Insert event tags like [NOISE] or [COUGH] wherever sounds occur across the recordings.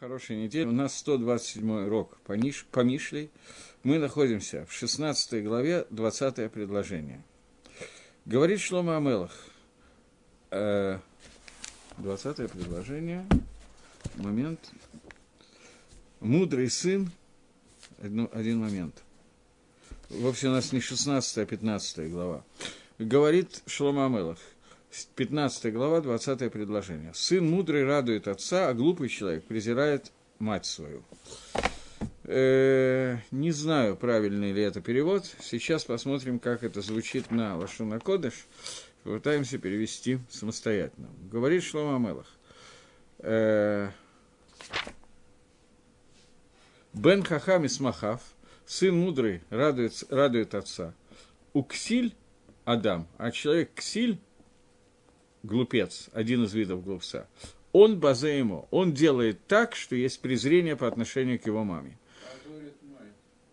Хорошей недели. У нас 127 урок по, Ниш, по Мишлей. Мы находимся в 16 главе, 20 предложение. Говорит Шлома Амелах. Э, 20 предложение. Момент. Мудрый сын. Один, один момент. Вовсе у нас не 16, а 15 глава. Говорит Шлома Амелах. 15 глава, 20 предложение. «Сын мудрый радует отца, а глупый человек презирает мать свою». Э, не знаю, правильный ли это перевод. Сейчас посмотрим, как это звучит на Лашуна Кодыш. Попытаемся перевести самостоятельно. Говорит Шлома Мелах. Э, Бен Хахам Исмахав, сын мудрый, радует, радует отца. Уксиль Адам, а человек Ксиль глупец, один из видов глупца, он базе ему, он делает так, что есть презрение по отношению к его маме.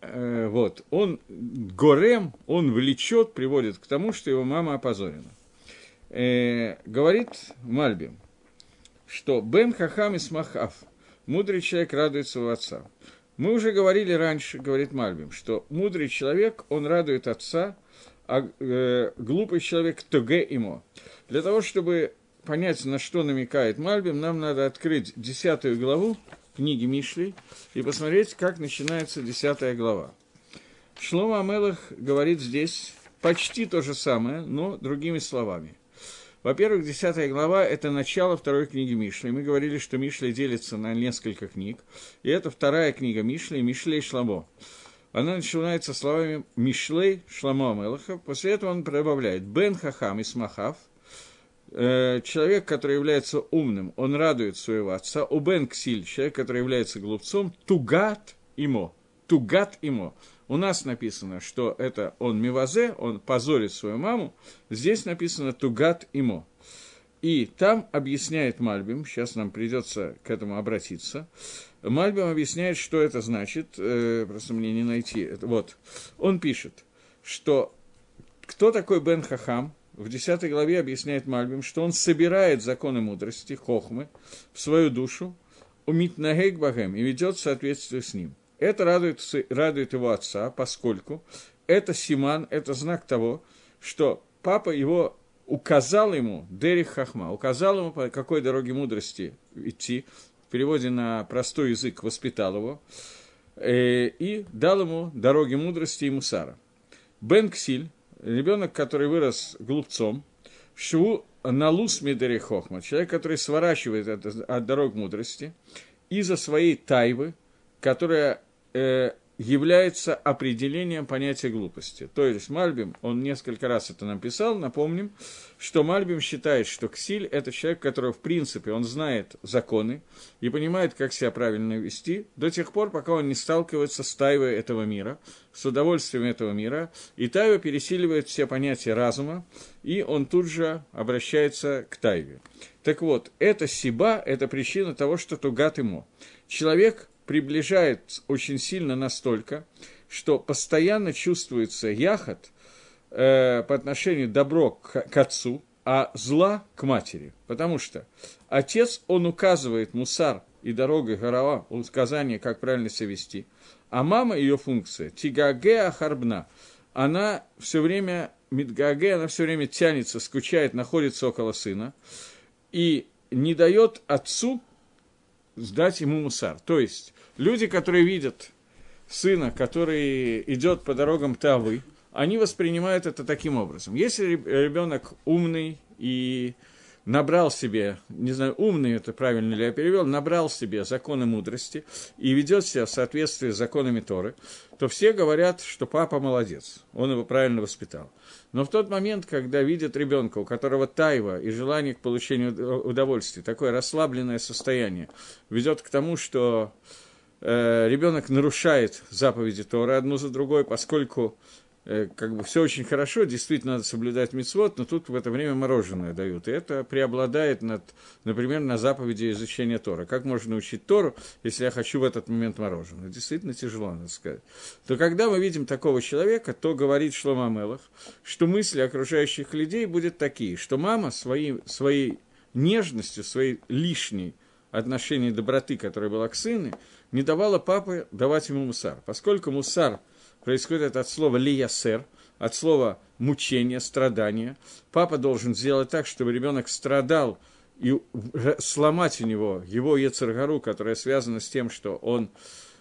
Э, вот, он горем, он влечет, приводит к тому, что его мама опозорена. Э, говорит Мальбим, что Бен Хахам и Смахав, мудрый человек радуется у отца. Мы уже говорили раньше, говорит Мальбим, что мудрый человек, он радует отца, а э, глупый человек тоге ему. Для того, чтобы понять, на что намекает Мальбим, нам надо открыть десятую главу книги Мишли и посмотреть, как начинается десятая глава. Шлома Амелах говорит здесь почти то же самое, но другими словами. Во-первых, десятая глава – это начало второй книги Мишли. Мы говорили, что Мишли делится на несколько книг, и это вторая книга Мишли, Мишлей Шламо она начинается словами Мишлей Шламо Амелаха. После этого он прибавляет Бен Хахам и Смахав. Э, человек, который является умным, он радует своего отца. У Бен Ксиль, человек, который является глупцом, Тугат имо. Тугат имо. У нас написано, что это он мивазе, он позорит свою маму. Здесь написано Тугат имо. И там объясняет Мальбим, сейчас нам придется к этому обратиться, Мальбим объясняет, что это значит, э, просто мне не найти. Это, вот, он пишет, что кто такой Бен Хахам, в 10 главе объясняет Мальбим, что он собирает законы мудрости, хохмы, в свою душу, умит нагейк багем и ведет в соответствии с ним. Это радует, радует его отца, поскольку это симан, это знак того, что папа его указал ему, Дерих Хахма, указал ему, по какой дороге мудрости идти, переводе на простой язык воспитал его э, и дал ему дороги мудрости и мусара. Бен Ксиль, ребенок, который вырос глупцом, Шу Налус Медери Хохма, человек, который сворачивает от, от дорог мудрости из-за своей тайвы, которая э, является определением понятия глупости. То есть Мальбим, он несколько раз это нам писал, напомним, что Мальбим считает, что Ксиль – это человек, который, в принципе, он знает законы и понимает, как себя правильно вести, до тех пор, пока он не сталкивается с тайвой этого мира, с удовольствием этого мира, и тайва пересиливает все понятия разума, и он тут же обращается к тайве. Так вот, это сиба, это причина того, что тугат ему. Человек приближает очень сильно настолько, что постоянно чувствуется яхот э, по отношению добро к, к отцу, а зла к матери. Потому что отец, он указывает мусар и дорогой горова, указание, как правильно себя вести, а мама, ее функция, тигаге ахарбна, она все время, мидгаге, она все время тянется, скучает, находится около сына, и не дает отцу сдать ему мусар. То есть, люди, которые видят сына, который идет по дорогам Тавы, они воспринимают это таким образом. Если ребенок умный и набрал себе, не знаю, умный это правильно ли я перевел, набрал себе законы мудрости и ведет себя в соответствии с законами Торы, то все говорят, что папа молодец, он его правильно воспитал. Но в тот момент, когда видят ребенка, у которого тайва и желание к получению удовольствия, такое расслабленное состояние, ведет к тому, что э, ребенок нарушает заповеди Торы одну за другой, поскольку Э, как бы все очень хорошо, действительно надо соблюдать мицвод, но тут в это время мороженое дают. И это преобладает, над, например, на заповеди изучения Тора. Как можно учить Тору, если я хочу в этот момент мороженое? Действительно тяжело, надо сказать. То когда мы видим такого человека, то говорит Шлома Мелах, что мысли окружающих людей будут такие, что мама своей, своей нежностью, своей лишней отношения доброты, которая была к сыну, не давала папе давать ему мусар. Поскольку мусар происходит от слова лиясер, от слова мучение, страдание, папа должен сделать так, чтобы ребенок страдал и сломать у него его Ецаргару, которая связана с тем, что он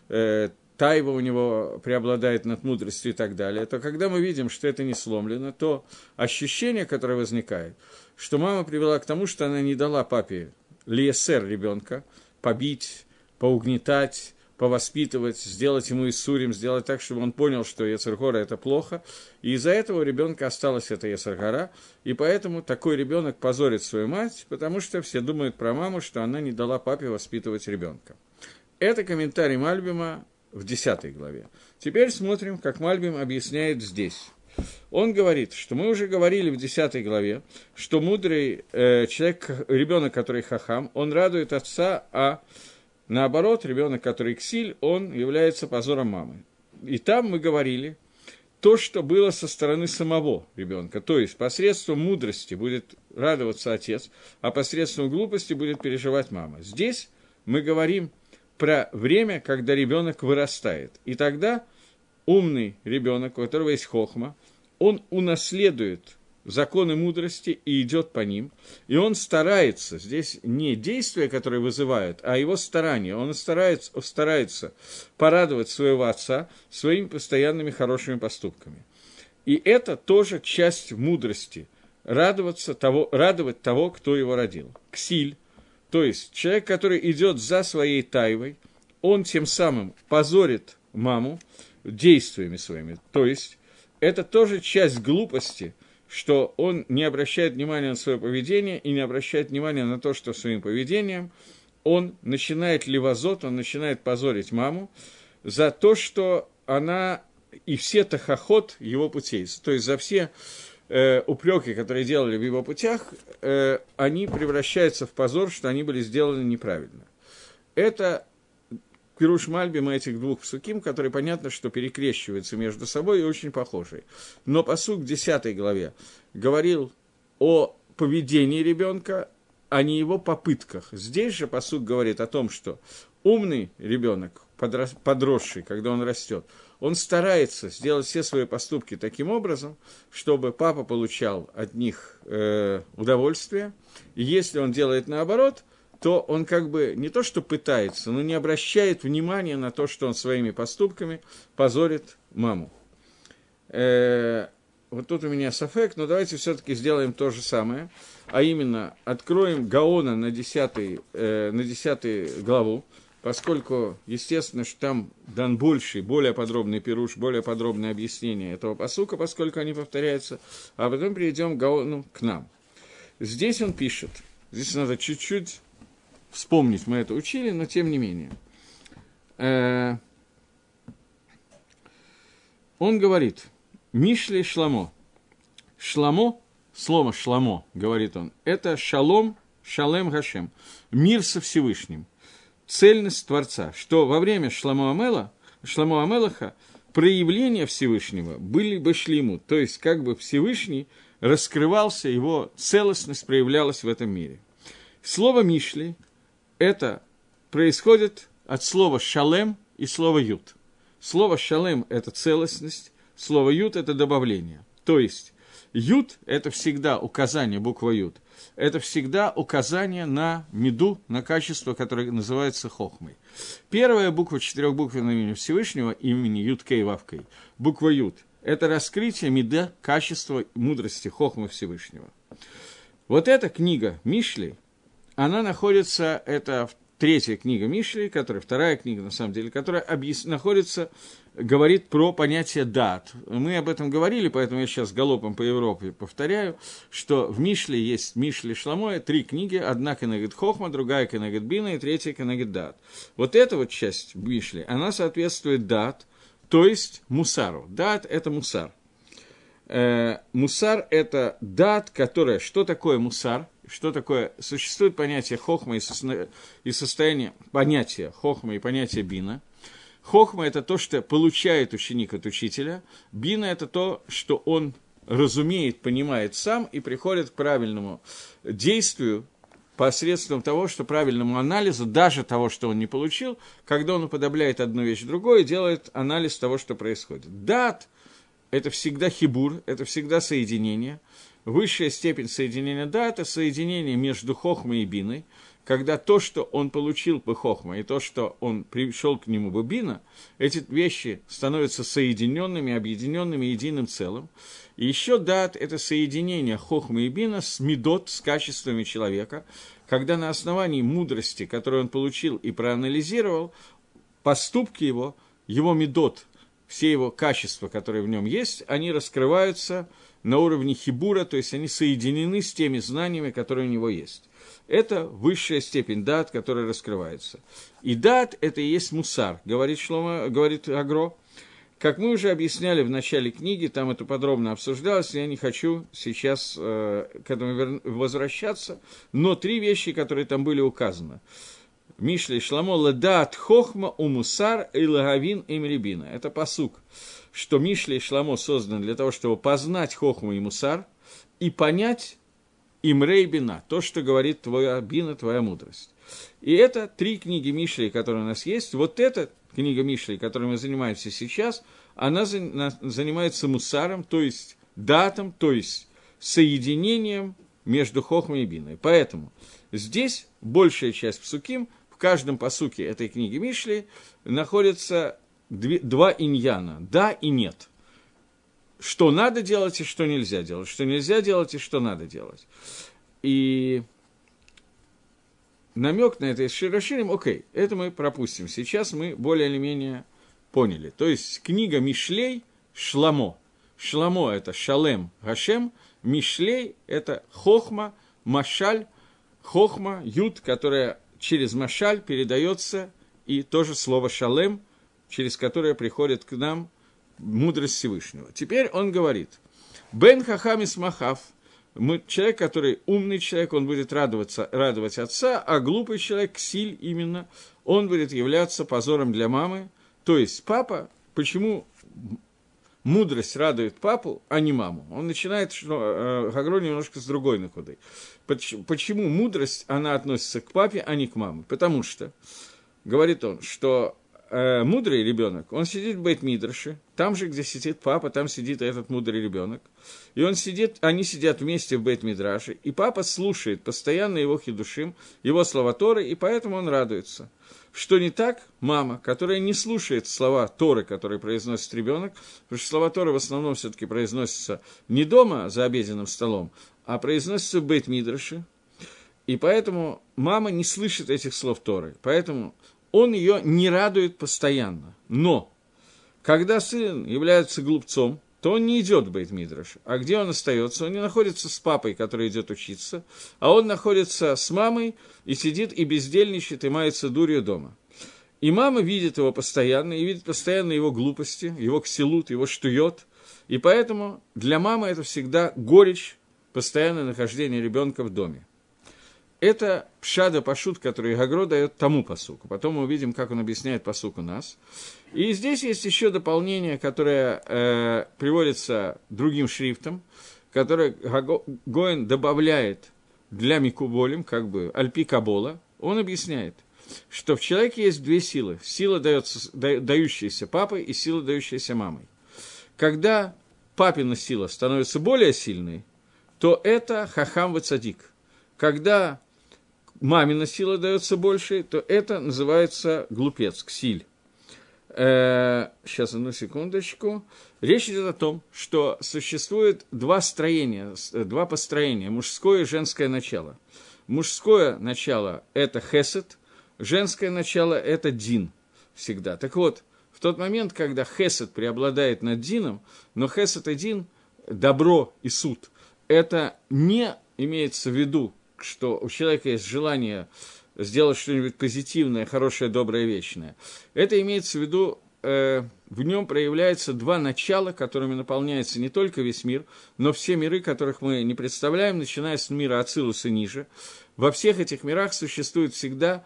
э, тайва у него преобладает над мудростью и так далее, то когда мы видим, что это не сломлено, то ощущение, которое возникает, что мама привела к тому, что она не дала папе лиесер ребенка побить, поугнетать, повоспитывать, сделать ему Иссурим, сделать так, чтобы он понял, что Ецергора – это плохо. И из-за этого у ребенка осталась эта Ецергора, и поэтому такой ребенок позорит свою мать, потому что все думают про маму, что она не дала папе воспитывать ребенка. Это комментарий Мальбима в 10 главе. Теперь смотрим, как Мальбим объясняет здесь. Он говорит, что мы уже говорили в 10 главе, что мудрый э, человек, ребенок, который хахам, он радует отца, а наоборот, ребенок, который ксиль, он является позором мамы. И там мы говорили то, что было со стороны самого ребенка. То есть посредством мудрости будет радоваться отец, а посредством глупости будет переживать мама. Здесь мы говорим про время, когда ребенок вырастает. И тогда умный ребенок, у которого есть хохма, он унаследует законы мудрости и идет по ним. И он старается, здесь не действия, которые вызывают, а его старания. Он старается, старается порадовать своего отца своими постоянными хорошими поступками. И это тоже часть мудрости – радоваться того, радовать того, кто его родил. Ксиль – то есть человек, который идет за своей тайвой, он тем самым позорит маму действиями своими. То есть это тоже часть глупости, что он не обращает внимания на свое поведение и не обращает внимания на то, что своим поведением он начинает левозот, он начинает позорить маму за то, что она и все тахоход его путей, то есть за все э, упреки, которые делали в его путях, э, они превращаются в позор, что они были сделаны неправильно. Это Пируш Мальбима этих двух псуким, которые понятно, что перекрещиваются между собой и очень похожие. Но посук в 10 главе говорил о поведении ребенка, а не его попытках. Здесь же посук говорит о том, что умный ребенок, подросший, когда он растет, он старается сделать все свои поступки таким образом, чтобы папа получал от них э, удовольствие. И если он делает наоборот, то он как бы не то что пытается, но не обращает внимания на то, что он своими поступками позорит маму. Э, вот тут у меня сафек, но давайте все-таки сделаем то же самое, а именно откроем Гаона на 10, э, на 10 главу, поскольку, естественно, что там дан больший, более подробный пируш, более подробное объяснение этого посука, поскольку они повторяются, а потом перейдем к, ну, к нам. Здесь он пишет, здесь надо чуть-чуть вспомнить, мы это учили, но тем не менее. Э, он говорит, Мишли Шламо. Шламо, слово Шламо, говорит он, это шалом, шалем Гашем, мир со Всевышним цельность Творца, что во время Шламу Амела, Шламу Амелаха проявления Всевышнего были бы шлиму, то есть как бы Всевышний раскрывался, его целостность проявлялась в этом мире. Слово «мишли» – это происходит от слова «шалем» и слова «ют». Слово «шалем» – это целостность, слово «ют» – это добавление. То есть «ют» – это всегда указание, буква «ют», это всегда указание на меду, на качество, которое называется хохмой. Первая буква четырехбуквенного имени Всевышнего, имени Юткей Вавкой, буква Ют, это раскрытие меда, качества мудрости хохмы Всевышнего. Вот эта книга Мишли, она находится, это третья книга Мишли, которая, вторая книга, на самом деле, которая объяс... находится говорит про понятие дат. Мы об этом говорили, поэтому я сейчас галопом по Европе повторяю, что в Мишле есть Мишле Шламоя, три книги, одна Кенегет Хохма, другая Кенегет Бина и третья Кенегет Дат. Вот эта вот часть Мишли, она соответствует дат, то есть мусару. Дат – это мусар. Э, мусар – это дат, которая… Что такое мусар? Что такое? Существует понятие хохма и, со... и состояние понятия хохма и понятия бина – Хохма – это то, что получает ученик от учителя. Бина – это то, что он разумеет, понимает сам и приходит к правильному действию посредством того, что правильному анализу, даже того, что он не получил, когда он уподобляет одну вещь другой, делает анализ того, что происходит. Дат – это всегда хибур, это всегда соединение. Высшая степень соединения да – это соединение между хохмой и биной – когда то, что он получил бы Хохма, и то, что он пришел к нему бы Бина, эти вещи становятся соединенными, объединенными единым целым. И еще дат – это соединение Хохма и Бина с Медот, с качествами человека, когда на основании мудрости, которую он получил и проанализировал, поступки его, его Медот, все его качества, которые в нем есть, они раскрываются на уровне хибура, то есть они соединены с теми знаниями, которые у него есть. Это высшая степень дат, которая раскрывается. И дат – это и есть мусар, говорит, Шлома, говорит Агро. Как мы уже объясняли в начале книги, там это подробно обсуждалось, я не хочу сейчас э, к этому возвращаться, но три вещи, которые там были указаны. Мишли Шламо ладат хохма у мусар и лагавин им рябина. Это посук, что Мишли Шламо созданы для того, чтобы познать хохму и мусар и понять Имрей Бина, то, что говорит твоя бина, твоя мудрость. И это три книги Мишли, которые у нас есть. Вот эта книга Мишли, которой мы занимаемся сейчас, она занимается мусаром, то есть датом, то есть соединением между Хохмой и Биной. Поэтому здесь большая часть псуким, каждом посуке этой книги Мишли находится два иньяна, да и нет что надо делать и что нельзя делать, что нельзя делать и что надо делать. И намек на это с расширим, окей, это мы пропустим. Сейчас мы более или менее поняли. То есть книга Мишлей Шламо. Шламо – это Шалем Гашем, Мишлей – это Хохма, Машаль, Хохма, Юд, которая через Машаль передается, и тоже слово Шалем, через которое приходит к нам – мудрость Всевышнего. Теперь он говорит, Бен Хахамис Махав, мы, человек, который умный человек, он будет радоваться, радовать отца, а глупый человек, Ксиль именно, он будет являться позором для мамы. То есть папа, почему мудрость радует папу, а не маму? Он начинает что, э, немножко с другой накудой. Почему мудрость, она относится к папе, а не к маме? Потому что, говорит он, что э, мудрый ребенок, он сидит в Бейт-Мидраше, там же, где сидит папа, там сидит этот мудрый ребенок. И он сидит, они сидят вместе в Бейт-Мидраше, и папа слушает постоянно его хидушим, его слова Торы, и поэтому он радуется. Что не так, мама, которая не слушает слова Торы, которые произносит ребенок, потому что слова Торы в основном все-таки произносятся не дома за обеденным столом, а произносятся в Бейт-Мидраше, и поэтому мама не слышит этих слов Торы. Поэтому он ее не радует постоянно. Но, когда сын является глупцом, то он не идет в Бейт-Мидраш. А где он остается? Он не находится с папой, который идет учиться, а он находится с мамой и сидит и бездельничает, и мается дурью дома. И мама видит его постоянно, и видит постоянно его глупости, его ксилут, его штует. И поэтому для мамы это всегда горечь, постоянное нахождение ребенка в доме. Это пшада пашут, который Гагро дает тому посуку. Потом мы увидим, как он объясняет посук у нас. И здесь есть еще дополнение, которое э, приводится другим шрифтом, которое Гоин добавляет для Микуболим, как бы Альпи Кабола. Он объясняет, что в человеке есть две силы. Сила, дается, дающаяся папой, и сила, дающаяся мамой. Когда папина сила становится более сильной, то это хахам вацадик. Когда мамина сила дается больше, то это называется глупец, ксиль. Э, сейчас, одну секундочку. Речь идет о том, что существует два строения, два построения, мужское и женское начало. Мужское начало – это хесед, женское начало – это дин всегда. Так вот, в тот момент, когда хесед преобладает над дином, но хесед и дин – добро и суд, это не имеется в виду что у человека есть желание сделать что-нибудь позитивное, хорошее, доброе, вечное. Это имеется в виду, э, в нем проявляются два начала, которыми наполняется не только весь мир, но все миры, которых мы не представляем, начиная с мира Ацилуса ниже. Во всех этих мирах существует всегда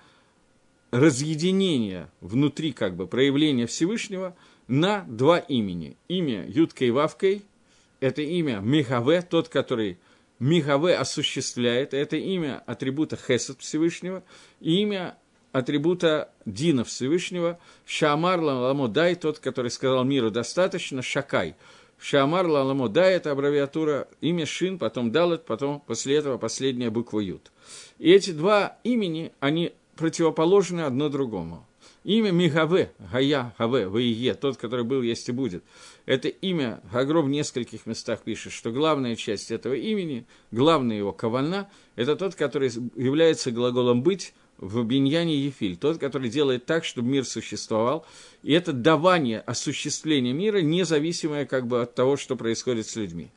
разъединение внутри, как бы, проявления Всевышнего на два имени. Имя Юткой Вавкой – это имя Мехаве, тот, который Мигаве осуществляет, это имя атрибута Хесед Всевышнего, и имя атрибута Дина Всевышнего, Шамар Ламодай, тот, который сказал миру достаточно, Шакай. Шамар Ламодай – это аббревиатура имя Шин, потом Далет, потом после этого последняя буква Ют. И эти два имени, они противоположны одно другому. Имя Мигаве, Гая, Гаве, Ваие, тот, который был, есть и будет. Это имя, Гагро в нескольких местах пишет, что главная часть этого имени, главная его кавана, это тот, который является глаголом «быть», в Биньяне Ефиль, тот, который делает так, чтобы мир существовал, и это давание, осуществление мира, независимое как бы от того, что происходит с людьми.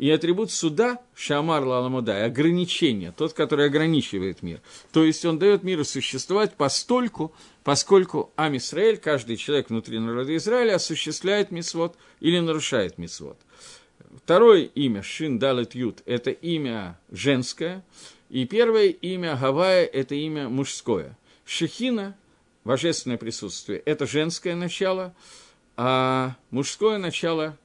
И атрибут суда, Шамар Лаламудай, ограничение, тот, который ограничивает мир. То есть он дает миру существовать постольку, поскольку Ам Исраэль, каждый человек внутри народа Израиля, осуществляет мисвод или нарушает мисвод. Второе имя, Шин Далет Ют, это имя женское, и первое имя Гавая – это имя мужское. Шехина, божественное присутствие, это женское начало, а мужское начало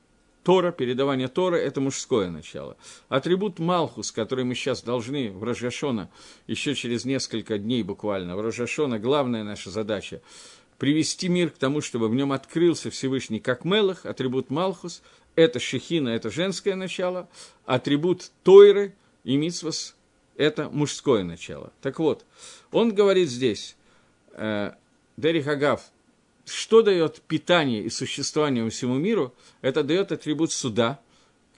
Тора, передавание Тора – это мужское начало. Атрибут Малхус, который мы сейчас должны в Рожашона, еще через несколько дней буквально, в Рожашона главная наша задача – привести мир к тому, чтобы в нем открылся Всевышний как Мелах, атрибут Малхус – это Шехина, это женское начало, атрибут Тойры и Митсвас это мужское начало. Так вот, он говорит здесь, э, Дерих Агав, что дает питание и существование всему миру, это дает атрибут суда,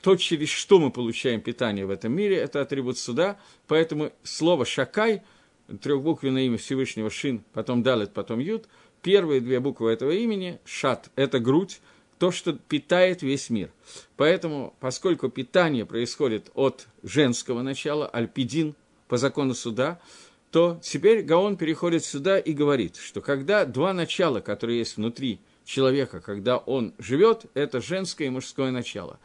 то, через что мы получаем питание в этом мире, это атрибут суда, поэтому слово «шакай», трехбуквенное имя Всевышнего Шин, потом Далет, потом Ют, первые две буквы этого имени, Шат – это грудь, то, что питает весь мир. Поэтому, поскольку питание происходит от женского начала, альпидин, по закону суда, то теперь Гаон переходит сюда и говорит, что когда два начала, которые есть внутри человека, когда он живет, это женское и мужское начало.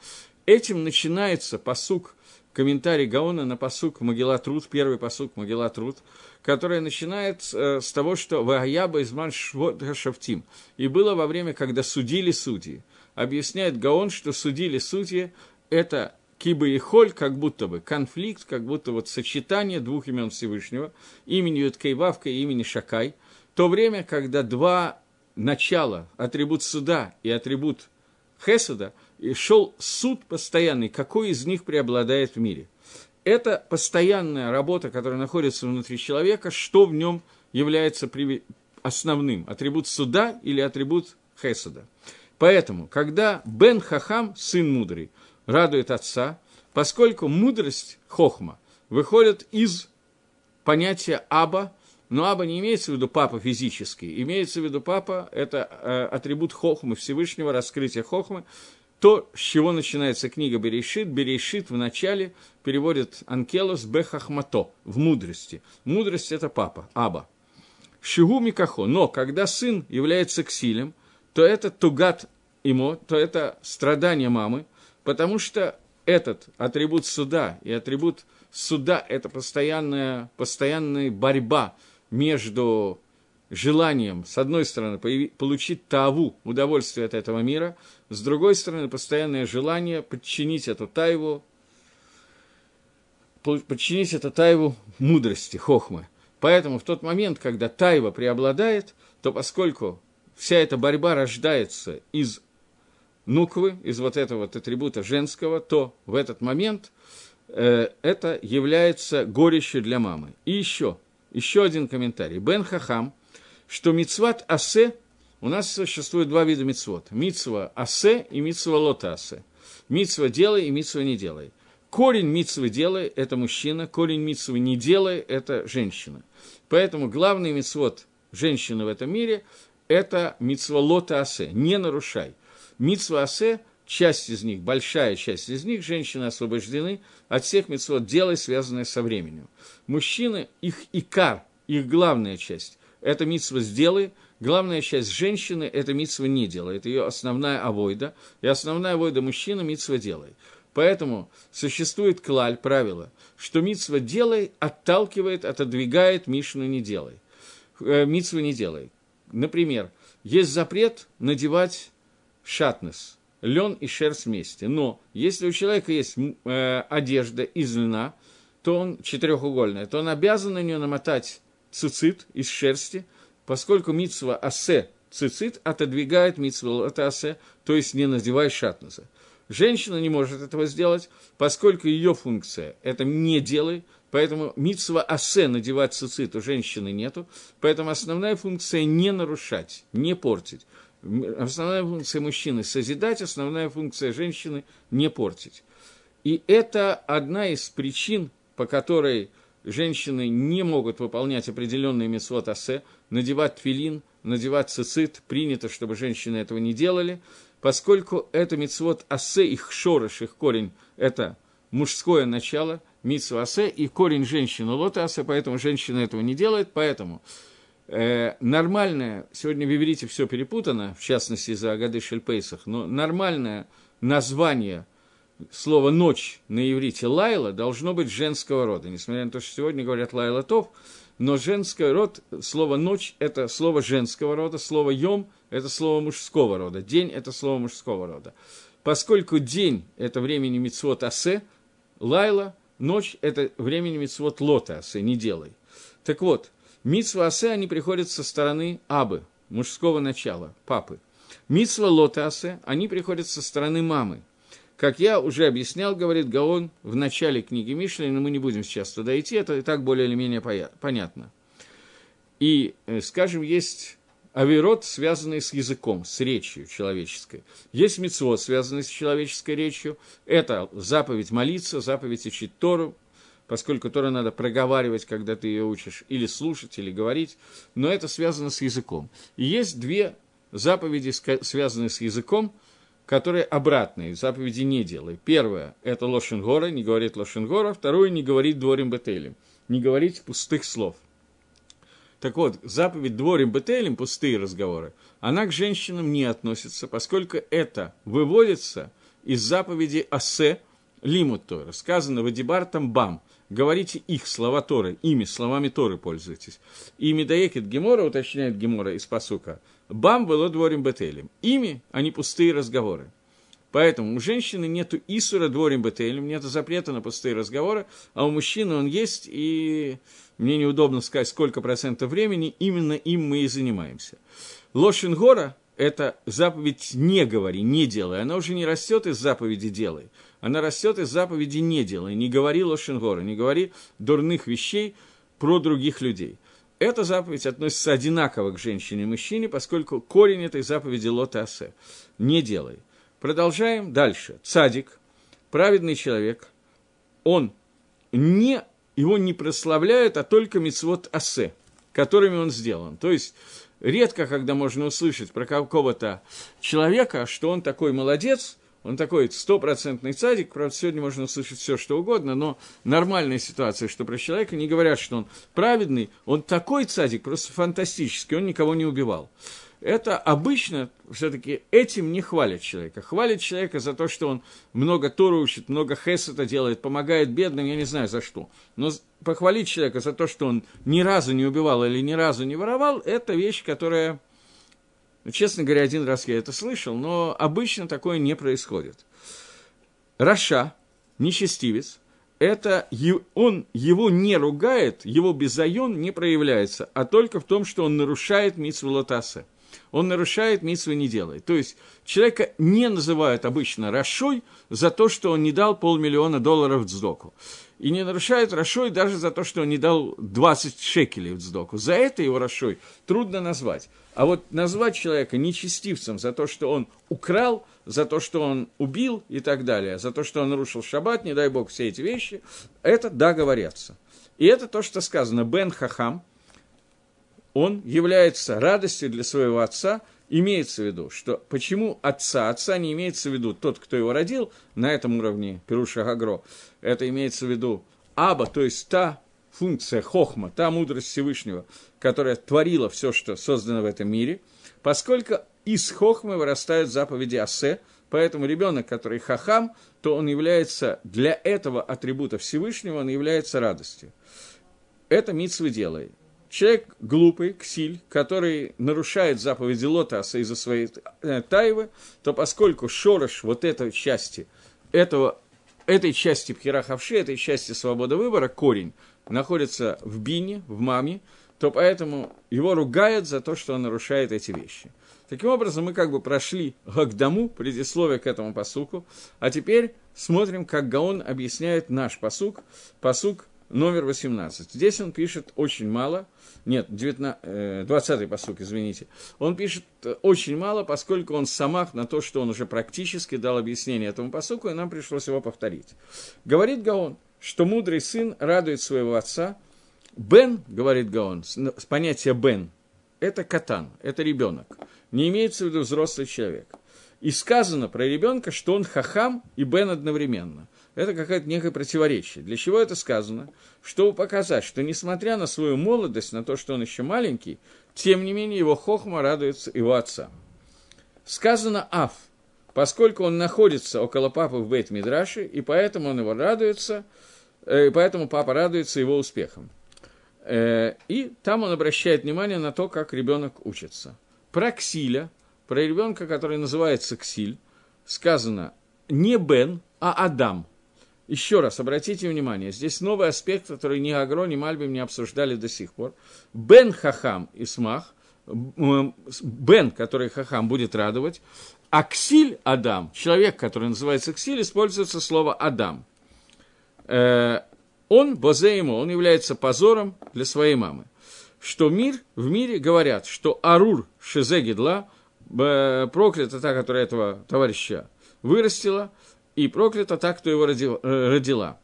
Этим начинается посук, комментарий Гаона на посук Могила Труд, первый посук Могила Труд, который начинает э, с того, что «Ваяба изман шавтим» и было во время, когда судили судьи. Объясняет Гаон, что судили судьи – это киба и холь, как будто бы конфликт, как будто вот сочетание двух имен Всевышнего, имени Юткейвавка и имени Шакай, то время, когда два начала, атрибут суда и атрибут Хесада, и шел суд постоянный, какой из них преобладает в мире это постоянная работа, которая находится внутри человека, что в нем является основным, атрибут суда или атрибут хесада. Поэтому, когда Бен Хахам, сын мудрый, радует отца, поскольку мудрость хохма выходит из понятия аба, но аба не имеется в виду папа физический, имеется в виду папа, это э, атрибут хохмы Всевышнего, раскрытие хохмы, то, с чего начинается книга Берешит. Берешит в начале переводит Анкелос Бехахмато, в мудрости. Мудрость – это папа, Аба. Шигу Микахо. Но когда сын является ксилем, то это тугат имо, то это страдание мамы, потому что этот атрибут суда и атрибут суда – это постоянная, постоянная борьба между желанием, с одной стороны, получить таву, удовольствие от этого мира, с другой стороны, постоянное желание подчинить эту тайву, подчинить эту тайву мудрости, хохмы. Поэтому в тот момент, когда тайва преобладает, то поскольку вся эта борьба рождается из нуквы, из вот этого вот атрибута женского, то в этот момент э, это является горечью для мамы. И еще, еще один комментарий. Бен Хахам – что мицват асе, у нас существует два вида мицвот. Мицва асе и мицва лота асе. Мицва делай и мицва не делай. Корень мицвы делай – это мужчина, корень мицвы не делай – это женщина. Поэтому главный мицвод женщины в этом мире – это мицва лота асе, не нарушай. Мицва асе – часть из них, большая часть из них, женщины освобождены от всех мицвод делай, связанные со временем. Мужчины, их икар, их главная часть это митсва сделай, главная часть женщины это митсва не делай, это ее основная авойда, и основная авойда мужчина митсва делай. Поэтому существует клаль, правило, что митсва делай отталкивает, отодвигает Мишну не делай. Э, митсва не делай. Например, есть запрет надевать шатнес, лен и шерсть вместе. Но если у человека есть э, одежда из льна, то он четырехугольная, то он обязан на нее намотать цицит из шерсти, поскольку митсва асе цицит отодвигает митсва асе, то есть не надевай шатназа. Женщина не может этого сделать, поскольку ее функция – это не делай, поэтому митсва асе надевать цицит у женщины нету, поэтому основная функция – не нарушать, не портить. Основная функция мужчины – созидать, основная функция женщины – не портить. И это одна из причин, по которой женщины не могут выполнять определенные митцвот асе, надевать твилин, надевать цицит, принято, чтобы женщины этого не делали, поскольку это митцвот асе, их шорош, их корень – это мужское начало, митцва асе, и корень женщины лота асе, поэтому женщина этого не делает, поэтому нормальное, сегодня в иврите все перепутано, в частности из-за Агады Шельпейсах, но нормальное название слова «ночь» на иврите «лайла» должно быть женского рода, несмотря на то, что сегодня говорят «лайла тов», но женский род, слово «ночь» – это слово женского рода, слово «йом» – это слово мужского рода, «день» – это слово мужского рода. Поскольку день – это времени мицвод асе, лайла, ночь – это времени мицвод лота асе, не делай. Так вот – Мицва асе, они приходят со стороны абы, мужского начала, папы. Мицва лотасе, они приходят со стороны мамы. Как я уже объяснял, говорит Гаон в начале книги Мишли, но мы не будем сейчас туда идти, это и так более или менее понятно. И, э, скажем, есть авирот, связанный с языком, с речью человеческой. Есть мецвод, связанный с человеческой речью. Это заповедь молиться, заповедь учить Тору, поскольку Тора надо проговаривать, когда ты ее учишь, или слушать, или говорить, но это связано с языком. И есть две заповеди, связанные с языком, которые обратные, заповеди не делай. Первое – это Лошенгора, не говорит Лошенгора. Второе – не говорит Дворим Бетелем, не говорить пустых слов. Так вот, заповедь Дворим Бетелем, пустые разговоры, она к женщинам не относится, поскольку это выводится из заповеди Асе, Лимут Тора, сказано Вадибар Бам говорите их слова Торы, ими, словами Торы пользуйтесь. И Медаекет Гемора, уточняет Гемора из посука, бам было дворим бетелем. Ими, а не пустые разговоры. Поэтому у женщины нету исура дворим бетелем, нет запрета на пустые разговоры, а у мужчины он есть, и мне неудобно сказать, сколько процентов времени именно им мы и занимаемся. Лошингора – это заповедь «не говори», «не делай», она уже не растет из заповеди «делай», она растет из заповеди «не делай», не говори лошенгора, не говори дурных вещей про других людей. Эта заповедь относится одинаково к женщине и мужчине, поскольку корень этой заповеди лотасе – не делай. Продолжаем дальше. Цадик, праведный человек, он не, его не прославляют, а только мицвод асе, которыми он сделан. То есть, редко, когда можно услышать про какого-то человека, что он такой молодец – он такой стопроцентный цадик, правда, сегодня можно услышать все, что угодно, но нормальная ситуация, что про человека не говорят, что он праведный, он такой цадик, просто фантастический, он никого не убивал. Это обычно все-таки этим не хвалят человека. Хвалят человека за то, что он много Тору учит, много хесета делает, помогает бедным, я не знаю за что. Но похвалить человека за то, что он ни разу не убивал или ни разу не воровал, это вещь, которая ну, честно говоря, один раз я это слышал, но обычно такое не происходит. Раша, нечестивец, это он его не ругает, его безайон не проявляется, а только в том, что он нарушает митсву. Он нарушает, митсвы не делает. То есть человека не называют обычно Рашой за то, что он не дал полмиллиона долларов в сдоку и не нарушает Рашой даже за то, что он не дал 20 шекелей в сдоку. За это его Рашой трудно назвать. А вот назвать человека нечестивцем за то, что он украл, за то, что он убил и так далее, за то, что он нарушил шаббат, не дай бог, все эти вещи, это да, говорятся. И это то, что сказано Бен Хахам, он является радостью для своего отца, имеется в виду, что почему отца? Отца не имеется в виду тот, кто его родил, на этом уровне Перуша Гагро. Это имеется в виду Аба, то есть та функция Хохма, та мудрость Всевышнего, которая творила все, что создано в этом мире, поскольку из Хохмы вырастают заповеди Асе, поэтому ребенок, который Хахам, то он является для этого атрибута Всевышнего, он является радостью. Это митсвы делает человек глупый, ксиль, который нарушает заповеди Лотаса из-за своей э, тайвы, то поскольку шорош вот этой части, этого, этой части пхерахавши, этой части свободы выбора, корень, находится в бине, в маме, то поэтому его ругают за то, что он нарушает эти вещи. Таким образом, мы как бы прошли Гагдаму, предисловие к этому посуку, а теперь смотрим, как Гаон объясняет наш посук, посук номер 18. Здесь он пишет очень мало, нет, 19, 20-й посук, извините. Он пишет очень мало, поскольку он самах на то, что он уже практически дал объяснение этому посуку, и нам пришлось его повторить. Говорит Гаон, что мудрый сын радует своего отца. Бен, говорит Гаон, с понятия Бен, это катан, это ребенок не имеется в виду взрослый человек. И сказано про ребенка, что он хахам и бен одновременно. Это какое-то некое противоречие. Для чего это сказано? Чтобы показать, что несмотря на свою молодость, на то, что он еще маленький, тем не менее его хохма радуется его отца. Сказано «аф», поскольку он находится около папы в бейт мидраше и поэтому он его радуется, э, и поэтому папа радуется его успехам. Э, и там он обращает внимание на то, как ребенок учится про Ксиля, про ребенка, который называется Ксиль, сказано не Бен, а Адам. Еще раз, обратите внимание, здесь новый аспект, который ни Агро, ни Мальбим не обсуждали до сих пор. Бен Хахам и Смах, Бен, который Хахам будет радовать, а Ксиль Адам, человек, который называется Ксиль, используется слово Адам. Э, он, Бозе ему, он является позором для своей мамы что мир, в мире говорят, что Арур Шезегидла, проклята та, которая этого товарища вырастила, и проклята та, кто его э, родила.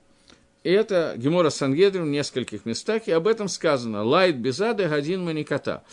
И это Гемора Сангедрин в нескольких местах, и об этом сказано «Лайт безады гадин маниката»,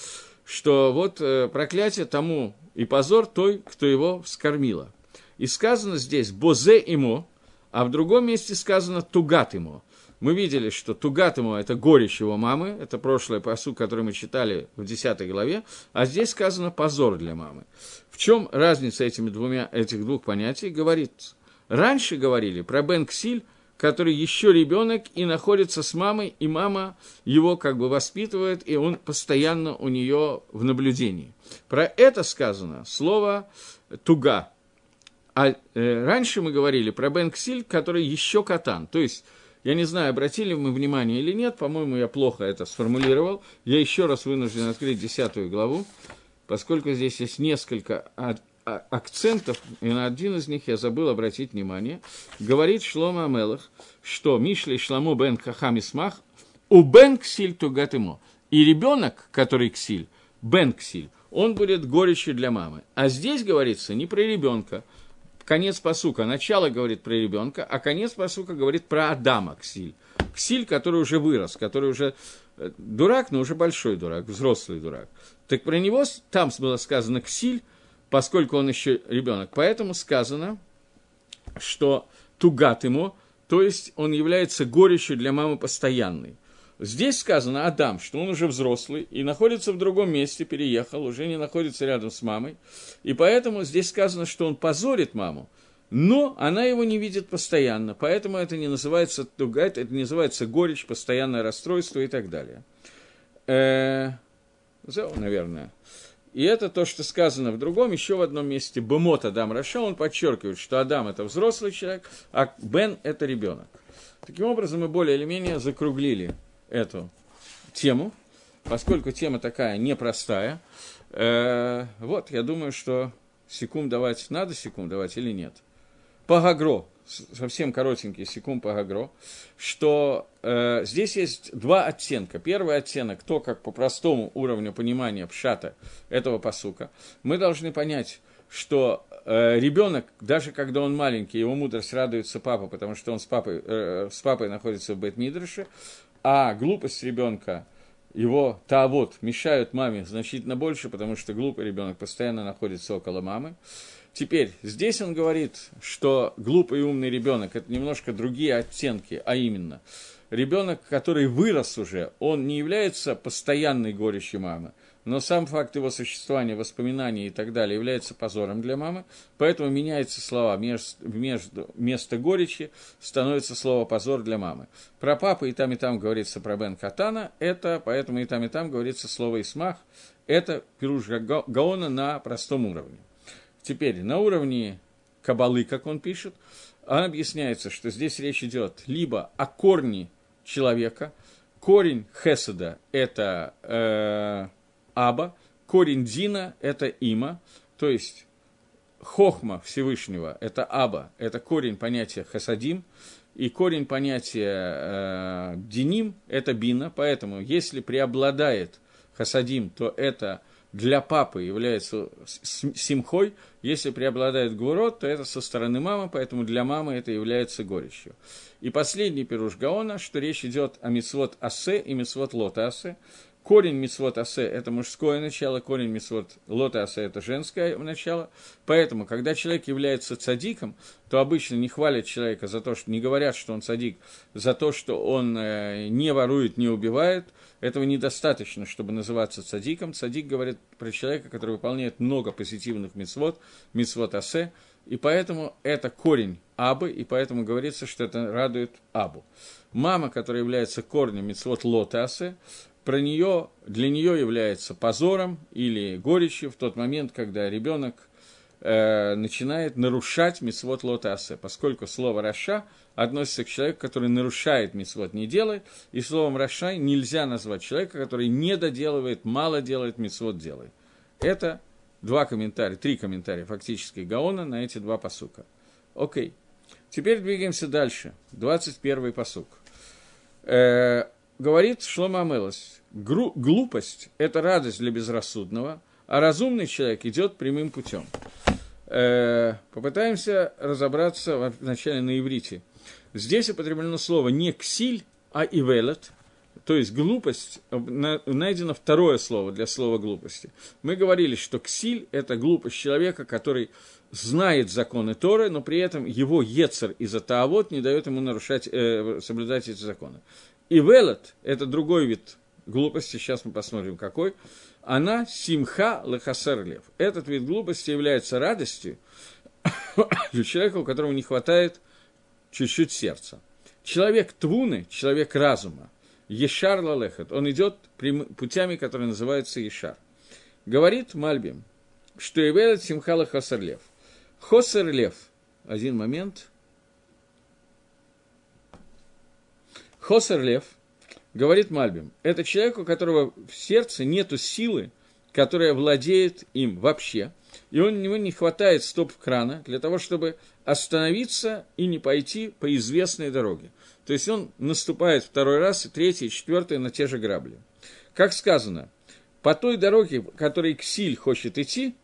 что вот э, проклятие тому и позор той, кто его вскормила. И сказано здесь «бозе имо», а в другом месте сказано «тугат имо». Мы видели, что Тугат ему – это горечь его мамы, это прошлый посуд, который мы читали в 10 главе, а здесь сказано «позор для мамы». В чем разница этими двумя, этих двух понятий? Говорит, раньше говорили про Бен Ксиль, который еще ребенок и находится с мамой, и мама его как бы воспитывает, и он постоянно у нее в наблюдении. Про это сказано слово «туга». А э, раньше мы говорили про Бен Ксиль, который еще катан, то есть я не знаю, обратили мы внимание или нет, по-моему, я плохо это сформулировал. Я еще раз вынужден открыть десятую главу, поскольку здесь есть несколько акцентов, и на один из них я забыл обратить внимание. Говорит Шлома Амелах, что Мишли Шламу бен Хахам Исмах, у бен ксиль тугатимо. И ребенок, который ксиль, бен ксиль, он будет горечью для мамы. А здесь говорится не про ребенка, конец посука. Начало говорит про ребенка, а конец посука говорит про Адама, Ксиль. Ксиль, который уже вырос, который уже э, дурак, но уже большой дурак, взрослый дурак. Так про него там было сказано Ксиль, поскольку он еще ребенок. Поэтому сказано, что тугат ему, то есть он является горечью для мамы постоянной. Здесь сказано Адам, что он уже взрослый и находится в другом месте, переехал, уже не находится рядом с мамой. И поэтому здесь сказано, что он позорит маму, но она его не видит постоянно. Поэтому это не называется тугать, это называется горечь, постоянное расстройство и так далее. Э, наверное. И это то, что сказано в другом, еще в одном месте. Бемот Адам Раша, он подчеркивает, что Адам – это взрослый человек, а Бен – это ребенок. Таким образом, мы более или менее закруглили эту тему, поскольку тема такая непростая. Э, вот, я думаю, что секунд давать, надо секунд давать или нет. По Гагро, совсем коротенький секунд по Гагро, что э, здесь есть два оттенка. Первый оттенок, то, как по простому уровню понимания пшата этого посука, мы должны понять, что э, ребенок, даже когда он маленький, его мудрость радуется папа, потому что он с папой, э, с папой находится в Бет-Мидрыше, а глупость ребенка, его тавод мешают маме значительно больше, потому что глупый ребенок постоянно находится около мамы. Теперь, здесь он говорит, что глупый и умный ребенок – это немножко другие оттенки, а именно, ребенок, который вырос уже, он не является постоянной горечью мамы, но сам факт его существования, воспоминаний и так далее является позором для мамы, поэтому меняются слова, между, вместо горечи становится слово «позор» для мамы. Про папу и там, и там говорится про Бен Катана, это, поэтому и там, и там говорится слово «исмах», это пируш Гаона на простом уровне. Теперь, на уровне Кабалы, как он пишет, объясняется, что здесь речь идет либо о корне человека, корень Хеседа – это э, Аба, корень Дина – это Има, то есть Хохма Всевышнего – это Аба, это корень понятия Хасадим, и корень понятия э, Диним – это Бина, поэтому если преобладает Хасадим, то это для папы является симхой, если преобладает гурот, то это со стороны мамы, поэтому для мамы это является горечью. И последний пируш Гаона, что речь идет о мицвод асе и мицвод лота асе. Корень мицвод асе – это мужское начало, корень мицвод лота асе – это женское начало. Поэтому, когда человек является цадиком, то обычно не хвалят человека за то, что не говорят, что он цадик, за то, что он э, не ворует, не убивает. Этого недостаточно, чтобы называться цадиком. Цадик говорит про человека, который выполняет много позитивных мицвод, мицвод асе, и поэтому это корень Абы, и поэтому говорится, что это радует Абу. Мама, которая является корнем мицвод лотасы, про нее, для нее является позором или горечью в тот момент, когда ребенок э, начинает нарушать мисвод лотасе, поскольку слово «раша» относится к человеку, который нарушает мисвод, не делает, и словом «раша» нельзя назвать человека, который не доделывает, мало делает, мисвод делает. Это два комментария, три комментария фактически Гаона на эти два посука. Окей. Теперь двигаемся дальше. 21-й посук. Э, говорит Шлома Амелос, глупость – это радость для безрассудного, а разумный человек идет прямым путем. Э, попытаемся разобраться вначале на иврите. Здесь употреблено слово не ксиль, а ивелет, то есть глупость, найдено второе слово для слова глупости. Мы говорили, что ксиль – это глупость человека, который знает законы Торы, но при этом его ецер из-за таавот не дает ему нарушать, э, соблюдать эти законы. И велот – это другой вид глупости, сейчас мы посмотрим какой, она симха лехасер лев. Этот вид глупости является радостью [COUGHS] для человека, у которого не хватает чуть-чуть сердца. Человек твуны, человек разума, ешар лалехет, он идет путями, которые называются ешар. Говорит Мальбим, что Ивелет Симхала Хосерлев. Хосерлев, один момент – Хосер Лев, говорит Мальбим, это человек, у которого в сердце нет силы, которая владеет им вообще, и у него не хватает стоп-крана для того, чтобы остановиться и не пойти по известной дороге. То есть он наступает второй раз, и третий, и четвертый на те же грабли. Как сказано, по той дороге, которой Ксиль хочет идти,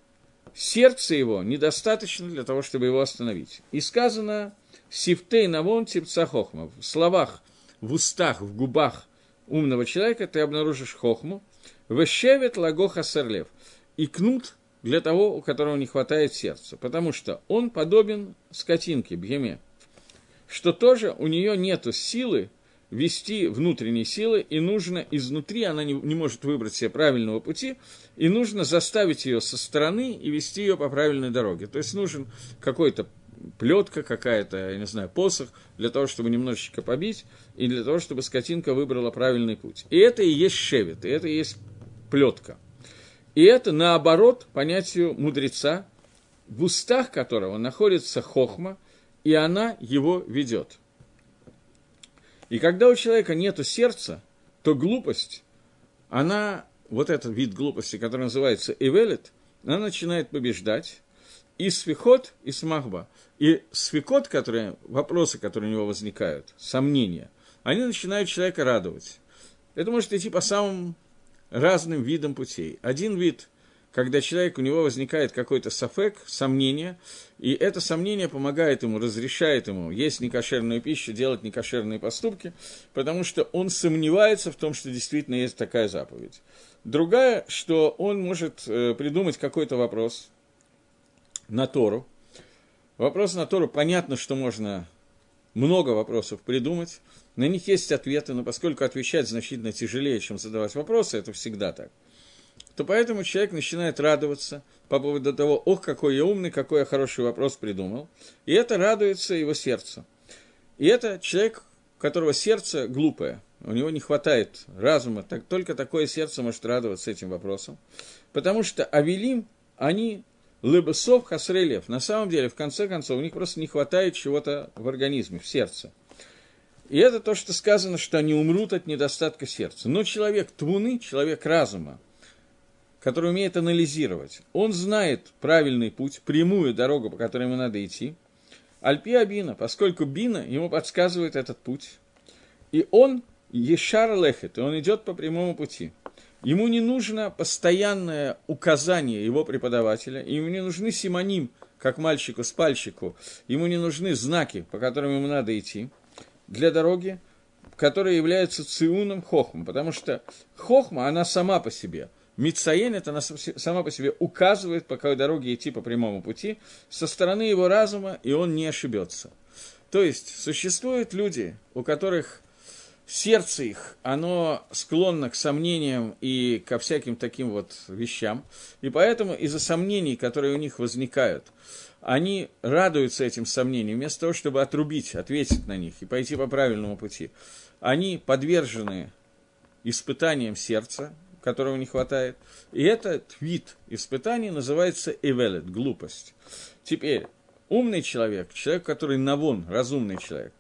сердце его недостаточно для того, чтобы его остановить. И сказано «Сифтей навон типцахохма» в словах в устах, в губах умного человека ты обнаружишь хохму, вещевет лагоха серлев, и кнут для того, у которого не хватает сердца, потому что он подобен скотинке, бьеме, что тоже у нее нет силы вести внутренней силы, и нужно изнутри, она не, не может выбрать себе правильного пути, и нужно заставить ее со стороны и вести ее по правильной дороге. То есть нужен какой-то плетка какая-то, я не знаю, посох, для того, чтобы немножечко побить, и для того, чтобы скотинка выбрала правильный путь. И это и есть шевет, и это и есть плетка. И это, наоборот, понятию мудреца, в устах которого находится хохма, и она его ведет. И когда у человека нет сердца, то глупость, она, вот этот вид глупости, который называется эвелет, она начинает побеждать, и свихот, и смахба. И свикот, которые, вопросы, которые у него возникают, сомнения, они начинают человека радовать. Это может идти по самым разным видам путей. Один вид, когда человек, у него возникает какой-то сафек, сомнение, и это сомнение помогает ему, разрешает ему есть некошерную пищу, делать некошерные поступки, потому что он сомневается в том, что действительно есть такая заповедь. Другая, что он может э, придумать какой-то вопрос на Тору, Вопрос на Тору, понятно, что можно много вопросов придумать, на них есть ответы, но поскольку отвечать значительно тяжелее, чем задавать вопросы, это всегда так. то поэтому человек начинает радоваться по поводу того, ох, какой я умный, какой я хороший вопрос придумал. И это радуется его сердцу. И это человек, у которого сердце глупое, у него не хватает разума, так, только такое сердце может радоваться этим вопросом. Потому что Авелим, они лыбесов хасрелев. На самом деле, в конце концов, у них просто не хватает чего-то в организме, в сердце. И это то, что сказано, что они умрут от недостатка сердца. Но человек твуны, человек разума, который умеет анализировать, он знает правильный путь, прямую дорогу, по которой ему надо идти. Альпи Бина, поскольку Бина ему подсказывает этот путь. И он Ешар Лехет, и он идет по прямому пути. Ему не нужно постоянное указание его преподавателя, ему не нужны симоним, как мальчику с пальчику, ему не нужны знаки, по которым ему надо идти для дороги, которые являются циуном хохма, потому что хохма, она сама по себе. Мицаен, это она сама по себе указывает, по какой дороге идти по прямому пути, со стороны его разума, и он не ошибется. То есть, существуют люди, у которых сердце их, оно склонно к сомнениям и ко всяким таким вот вещам. И поэтому из-за сомнений, которые у них возникают, они радуются этим сомнениям, вместо того, чтобы отрубить, ответить на них и пойти по правильному пути. Они подвержены испытаниям сердца, которого не хватает. И этот вид испытаний называется эвелет, глупость. Теперь, умный человек, человек, который навон, разумный человек,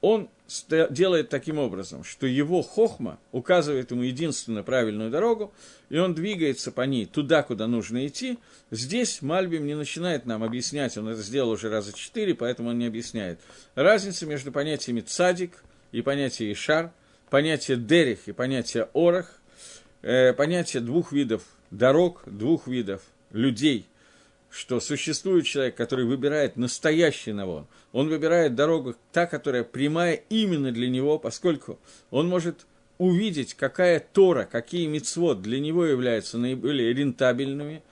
он делает таким образом, что его хохма указывает ему единственную правильную дорогу, и он двигается по ней туда, куда нужно идти. Здесь Мальбим не начинает нам объяснять, он это сделал уже раза четыре, поэтому он не объясняет. Разница между понятиями цадик и понятием ишар, понятие дерих и понятие орах, э, понятие двух видов дорог, двух видов людей – что существует человек, который выбирает настоящий навон, он выбирает дорогу, та, которая прямая именно для него, поскольку он может увидеть, какая Тора, какие мицвод для него являются наиболее рентабельными.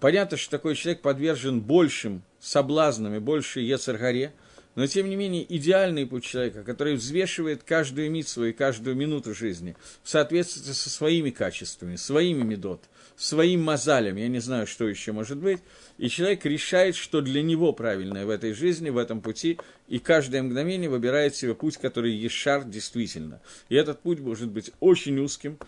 Понятно, что такой человек подвержен большим соблазнам и большей Ецаргаре, но тем не менее идеальный путь человека, который взвешивает каждую митцву и каждую минуту жизни в соответствии со своими качествами, своими медот, своим мозалем, я не знаю, что еще может быть, и человек решает, что для него правильное в этой жизни, в этом пути, и каждое мгновение выбирает себе путь, который Ешар действительно. И этот путь может быть очень узким,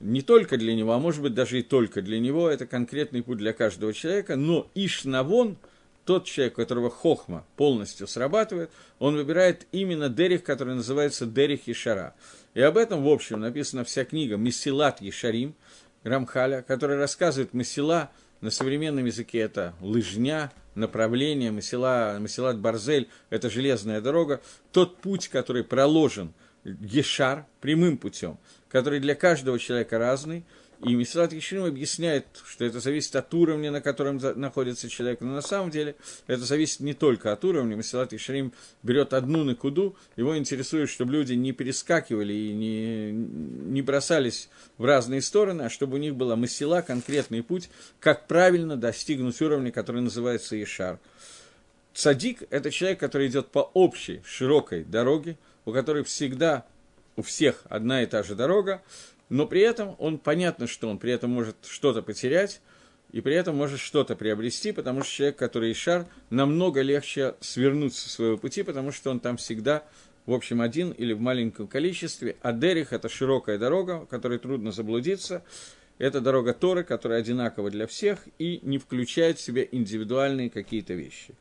не только для него, а может быть даже и только для него, это конкретный путь для каждого человека, но Ишнавон – тот человек, у которого хохма полностью срабатывает, он выбирает именно Дерих, который называется Дерих Ешара. И об этом, в общем, написана вся книга Месилат Ешарим Рамхаля, который рассказывает Месила на современном языке это лыжня, направление, Месила, Месилат Барзель – это железная дорога, тот путь, который проложен Ешар, прямым путем, который для каждого человека разный – и Мисрат Еширим объясняет, что это зависит от уровня, на котором находится человек. Но на самом деле это зависит не только от уровня. Мисрат Еширим берет одну накуду, его интересует, чтобы люди не перескакивали и не, не бросались в разные стороны, а чтобы у них была масила, конкретный путь, как правильно достигнуть уровня, который называется Ешар. Цадик – это человек, который идет по общей, широкой дороге, у которой всегда у всех одна и та же дорога, но при этом он, понятно, что он при этом может что-то потерять, и при этом может что-то приобрести, потому что человек, который Ишар, намного легче свернуть со своего пути, потому что он там всегда, в общем, один или в маленьком количестве, а Дерих – это широкая дорога, в которой трудно заблудиться, это дорога Торы, которая одинакова для всех и не включает в себя индивидуальные какие-то вещи.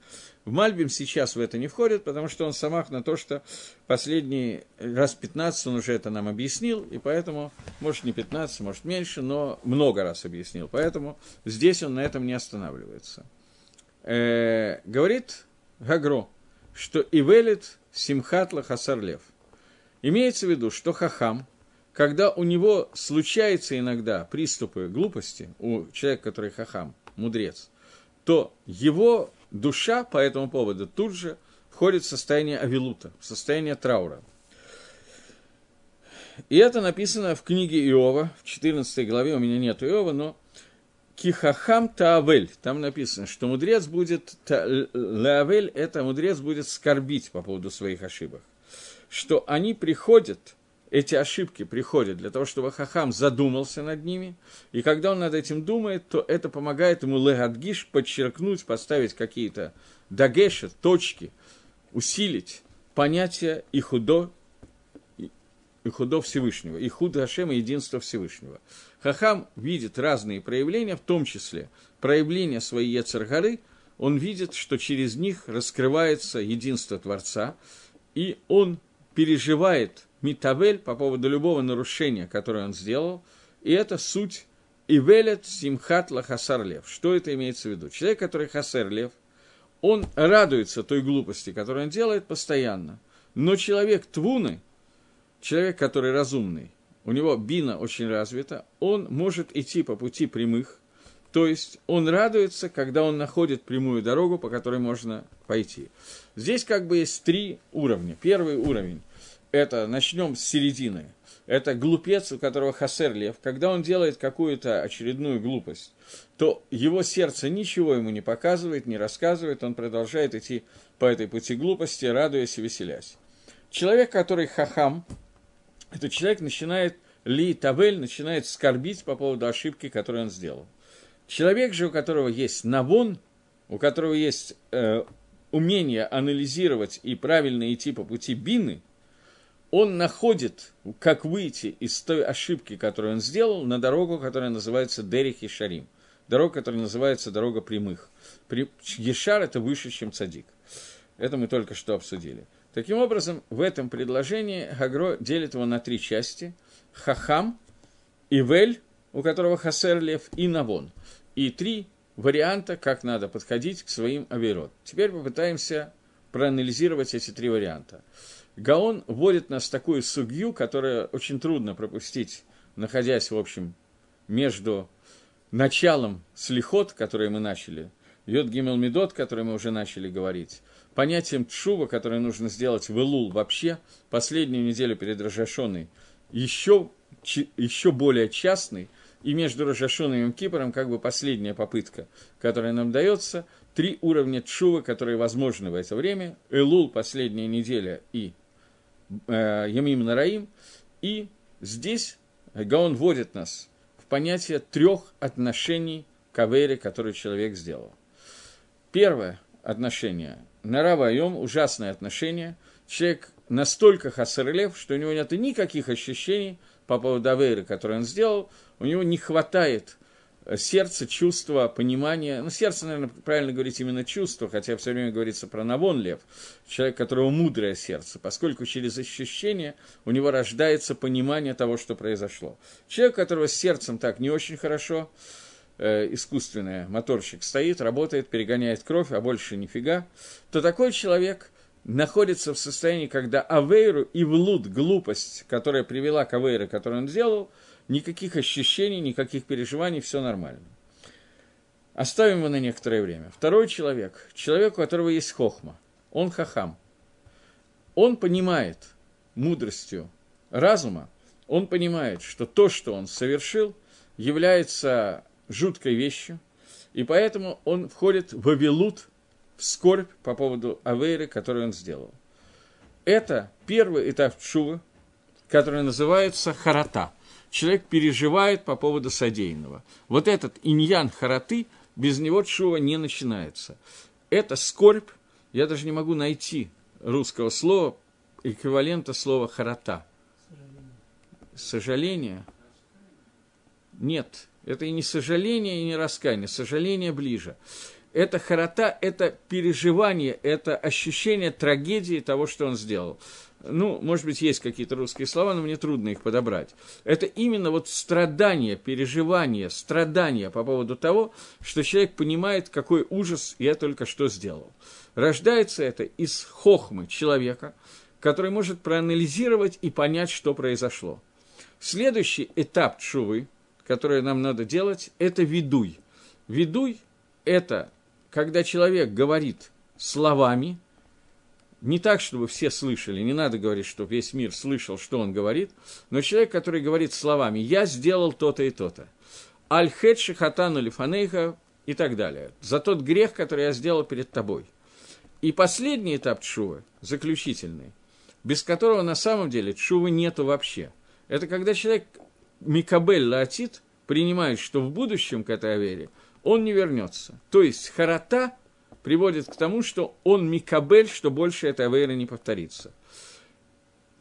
В Мальбим сейчас в это не входит, потому что он самах на то, что последний раз 15 он уже это нам объяснил, и поэтому, может, не 15, может, меньше, но много раз объяснил. Поэтому здесь он на этом не останавливается. Э, говорит Гагро, что Ивелит Симхатла Хасарлев. Имеется в виду, что Хахам, когда у него случаются иногда приступы глупости, у человека, который Хахам, мудрец, то его душа по этому поводу тут же входит в состояние авилута, в состояние траура. И это написано в книге Иова, в 14 главе, у меня нет Иова, но Кихахам Таавель, там написано, что мудрец будет, Лаавель, это мудрец будет скорбить по поводу своих ошибок, что они приходят эти ошибки приходят для того, чтобы Хахам задумался над ними, и когда он над этим думает, то это помогает ему легадгиш подчеркнуть, поставить какие-то дагеши, точки, усилить понятие и худо, и худо Всевышнего, и худ Хашема, единство Всевышнего. Хахам видит разные проявления, в том числе проявления своей Ецаргары, он видит, что через них раскрывается единство Творца, и он переживает Митавель по поводу любого нарушения, которое он сделал, и это суть Ивелет Симхат Лахасар Лев. Что это имеется в виду? Человек, который Хасер Лев, он радуется той глупости, которую он делает постоянно. Но человек Твуны, человек, который разумный, у него бина очень развита, он может идти по пути прямых, то есть он радуется, когда он находит прямую дорогу, по которой можно пойти. Здесь как бы есть три уровня. Первый уровень – это, начнем с середины, это глупец, у которого хасер лев, когда он делает какую-то очередную глупость, то его сердце ничего ему не показывает, не рассказывает, он продолжает идти по этой пути глупости, радуясь и веселясь. Человек, который хахам, этот человек начинает ли тавель, начинает скорбить по поводу ошибки, которую он сделал. Человек же, у которого есть навон, у которого есть э, умение анализировать и правильно идти по пути бины, он находит, как выйти из той ошибки, которую он сделал, на дорогу, которая называется Дерих и Шарим. Дорога, которая называется дорога прямых. Ешар – это выше, чем цадик. Это мы только что обсудили. Таким образом, в этом предложении Гагро делит его на три части. Хахам, Ивель, у которого Хасер Лев, и Навон – и три варианта, как надо подходить к своим авирот. Теперь попытаемся проанализировать эти три варианта. Гаон вводит нас в такую сугью, которая очень трудно пропустить, находясь, в общем, между началом слихот, который мы начали, Йод Гимел Медот, который мы уже начали говорить, понятием Тшува, которое нужно сделать в Илул вообще, последнюю неделю перед Рожашоной, еще, еще более частный – и между Рожашоном и Кипром как бы последняя попытка, которая нам дается, три уровня Тшува, которые возможны в это время, Элул, последняя неделя, и Ямим Нараим, и здесь Гаон вводит нас в понятие трех отношений к Авере, которые человек сделал. Первое отношение – Нарава Айом, ужасное отношение. Человек настолько хасарлев, что у него нет никаких ощущений по поводу Аверы, который он сделал – у него не хватает э, сердца, чувства, понимания. Ну, сердце, наверное, правильно говорить именно чувство, хотя все время говорится про Навон Лев, человек, которого мудрое сердце, поскольку через ощущение у него рождается понимание того, что произошло. Человек, у которого с сердцем так не очень хорошо, э, искусственный моторчик стоит, работает, перегоняет кровь, а больше нифига, то такой человек находится в состоянии, когда Авейру и Влуд, глупость, которая привела к Авейру, которую он сделал – никаких ощущений, никаких переживаний, все нормально. Оставим его на некоторое время. Второй человек, человек, у которого есть хохма, он хахам. Он понимает мудростью разума, он понимает, что то, что он совершил, является жуткой вещью, и поэтому он входит в авилут, в скорбь по поводу авейры, которую он сделал. Это первый этап чува, который называется харата – человек переживает по поводу содеянного. Вот этот иньян хараты, без него чува не начинается. Это скорбь, я даже не могу найти русского слова, эквивалента слова харата. Сожаление. Нет, это и не сожаление, и не раскаяние. Сожаление ближе. Это харата, это переживание, это ощущение трагедии того, что он сделал ну, может быть, есть какие-то русские слова, но мне трудно их подобрать. Это именно вот страдание, переживание, страдание по поводу того, что человек понимает, какой ужас я только что сделал. Рождается это из хохмы человека, который может проанализировать и понять, что произошло. Следующий этап чувы, который нам надо делать, это ведуй. Ведуй – это когда человек говорит словами – не так, чтобы все слышали, не надо говорить, чтобы весь мир слышал, что он говорит, но человек, который говорит словами «я сделал то-то и то-то», «аль-хет шихатану лифанейха» и так далее, за тот грех, который я сделал перед тобой. И последний этап чува, заключительный, без которого на самом деле чувы нету вообще. Это когда человек Микабель Латит принимает, что в будущем к этой Авере он не вернется. То есть харата приводит к тому, что он Микабель, что больше этой Аверы не повторится.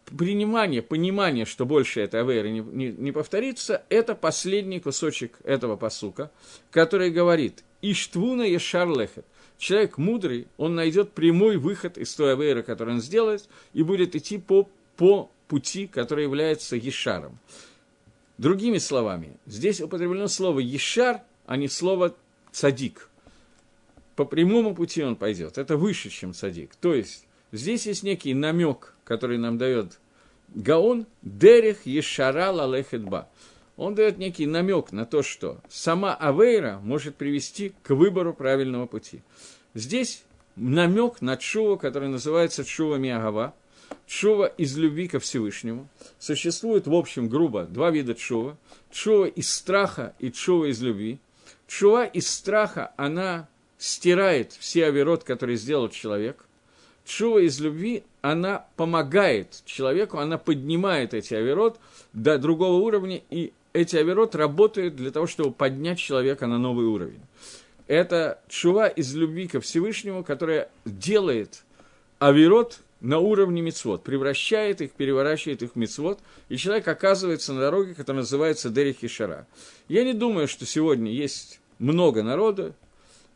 Принимание, понимание, что больше этой Аверы не, не, не повторится, это последний кусочек этого посука, который говорит «Иштвуна ешар лехет». Человек мудрый, он найдет прямой выход из той Аверы, которую он сделает, и будет идти по, по пути, который является Ешаром. Другими словами, здесь употреблено слово «ешар», а не слово «цадик». По прямому пути он пойдет. Это выше, чем цадик. То есть, здесь есть некий намек, который нам дает Гаон «дерех ешара лалехетба». Он дает некий намек на то, что сама Авейра может привести к выбору правильного пути. Здесь намек на Чува, который называется Чува Миагава, Чува из любви ко Всевышнему. Существует, в общем, грубо, два вида чува. Чува из страха и чува из любви. Чува из страха, она стирает все оверот, которые сделал человек. Чува из любви, она помогает человеку, она поднимает эти оверот до другого уровня, и эти оверот работают для того, чтобы поднять человека на новый уровень. Это чува из любви ко Всевышнему, которая делает оверот на уровне мицвод, превращает их, переворачивает их в мицвод, и человек оказывается на дороге, которая называется Дерих и Шара. Я не думаю, что сегодня есть много народа,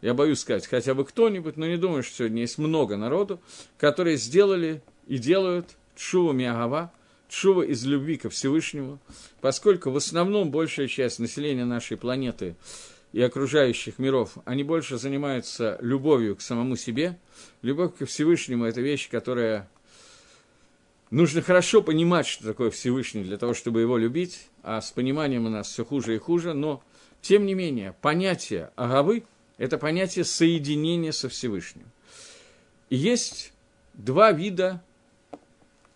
я боюсь сказать хотя бы кто-нибудь, но не думаю, что сегодня есть много народу, которые сделали и делают Чува Миагава, Чува из любви ко Всевышнему, поскольку в основном большая часть населения нашей планеты – и окружающих миров, они больше занимаются любовью к самому себе. Любовь к Всевышнему – это вещь, которая нужно хорошо понимать, что такое Всевышний, для того, чтобы его любить, а с пониманием у нас все хуже и хуже, но, тем не менее, понятие агавы – это понятие соединения со Всевышним. И есть два вида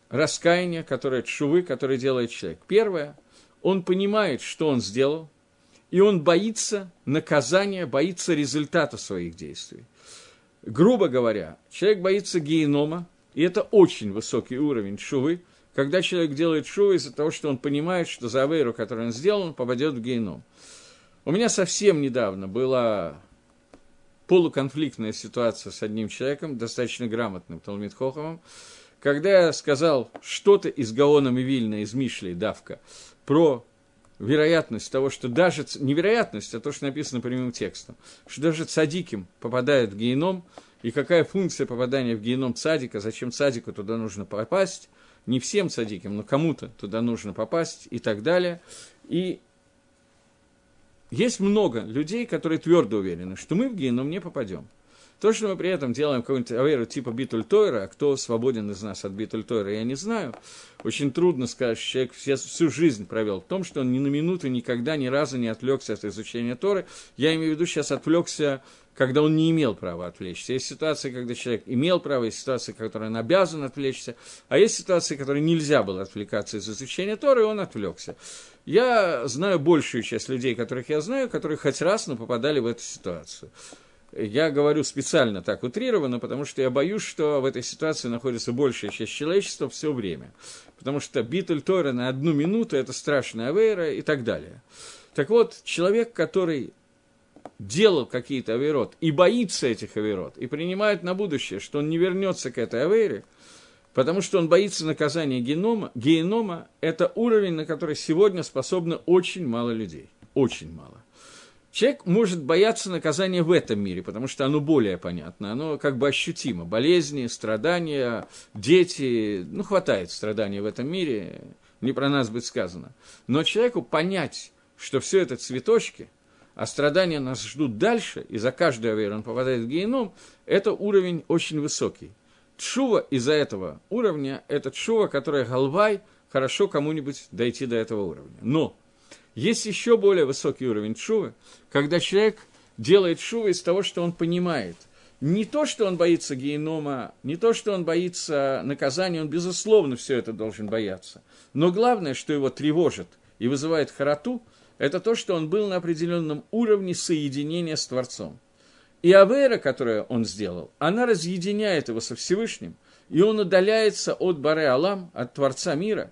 раскаяния, которые чувы, которые делает человек. Первое – он понимает, что он сделал – и он боится наказания, боится результата своих действий. Грубо говоря, человек боится генома, и это очень высокий уровень шувы, когда человек делает шувы из-за того, что он понимает, что за авейру, которую он сделал, он попадет в геном. У меня совсем недавно была полуконфликтная ситуация с одним человеком, достаточно грамотным Талмит Хоховым, когда я сказал что-то из Гаона Мивильна, из Мишли, Давка, про вероятность того, что даже, невероятность, а то, что написано прямым текстом, что даже цадиким попадает в геном, и какая функция попадания в геном цадика, зачем цадику туда нужно попасть, не всем цадикам, но кому-то туда нужно попасть и так далее. И есть много людей, которые твердо уверены, что мы в геном не попадем. То, что мы при этом делаем какую-нибудь аверу типа битуль Тойра, а кто свободен из нас от битуль Тойра, я не знаю. Очень трудно сказать, что человек всю, всю жизнь провел в том, что он ни на минуту никогда ни разу не отвлекся от изучения Торы. Я имею в виду сейчас отвлекся когда он не имел права отвлечься. Есть ситуации, когда человек имел право, есть ситуации, когда он обязан отвлечься, а есть ситуации, которые нельзя было отвлекаться из изучения Торы, и он отвлекся. Я знаю большую часть людей, которых я знаю, которые хоть раз, но попадали в эту ситуацию. Я говорю специально так утрированно, потому что я боюсь, что в этой ситуации находится большая часть человечества все время. Потому что битуль Тора на одну минуту – это страшная авейра и так далее. Так вот, человек, который делал какие-то авейрот и боится этих авейрот, и принимает на будущее, что он не вернется к этой авейре, потому что он боится наказания генома, генома – это уровень, на который сегодня способны очень мало людей. Очень мало. Человек может бояться наказания в этом мире, потому что оно более понятно, оно как бы ощутимо. Болезни, страдания, дети, ну, хватает страданий в этом мире, не про нас будет сказано. Но человеку понять, что все это цветочки, а страдания нас ждут дальше, и за каждую аверу он попадает в геном, это уровень очень высокий. Чува из-за этого уровня – это чува, которая голвай, хорошо кому-нибудь дойти до этого уровня. Но есть еще более высокий уровень шувы, когда человек делает шувы из того, что он понимает. Не то, что он боится генома, не то, что он боится наказания, он, безусловно, все это должен бояться. Но главное, что его тревожит и вызывает харату, это то, что он был на определенном уровне соединения с Творцом. И Авера, которую он сделал, она разъединяет его со Всевышним, и он удаляется от Баре Алам, от Творца мира,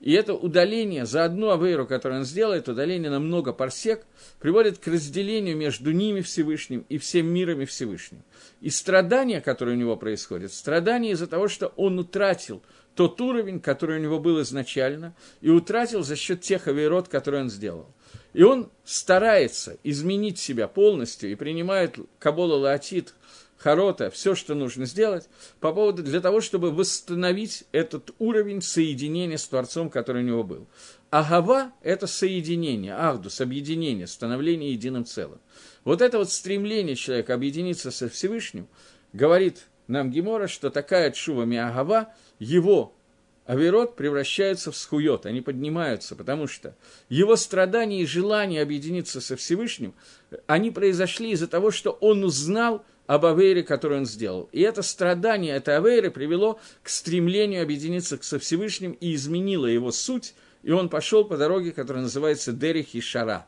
и это удаление за одну авейру, которую он сделает, удаление на много парсек, приводит к разделению между ними Всевышним и всем миром и Всевышним. И страдания, которые у него происходят, страдания из-за того, что он утратил тот уровень, который у него был изначально, и утратил за счет тех авейрот, которые он сделал. И он старается изменить себя полностью и принимает Кабола Лаатит, Харота, все, что нужно сделать, по поводу, для того, чтобы восстановить этот уровень соединения с Творцом, который у него был. Агава – это соединение, ахдус, объединение, становление единым целым. Вот это вот стремление человека объединиться со Всевышним, говорит нам Гемора, что такая чува Миагава, его Аверот превращаются в схует, они поднимаются, потому что его страдания и желание объединиться со Всевышним, они произошли из-за того, что он узнал об Авере, который он сделал. И это страдание, это Аверы привело к стремлению объединиться со Всевышним и изменило его суть, и он пошел по дороге, которая называется Дерих и Шара.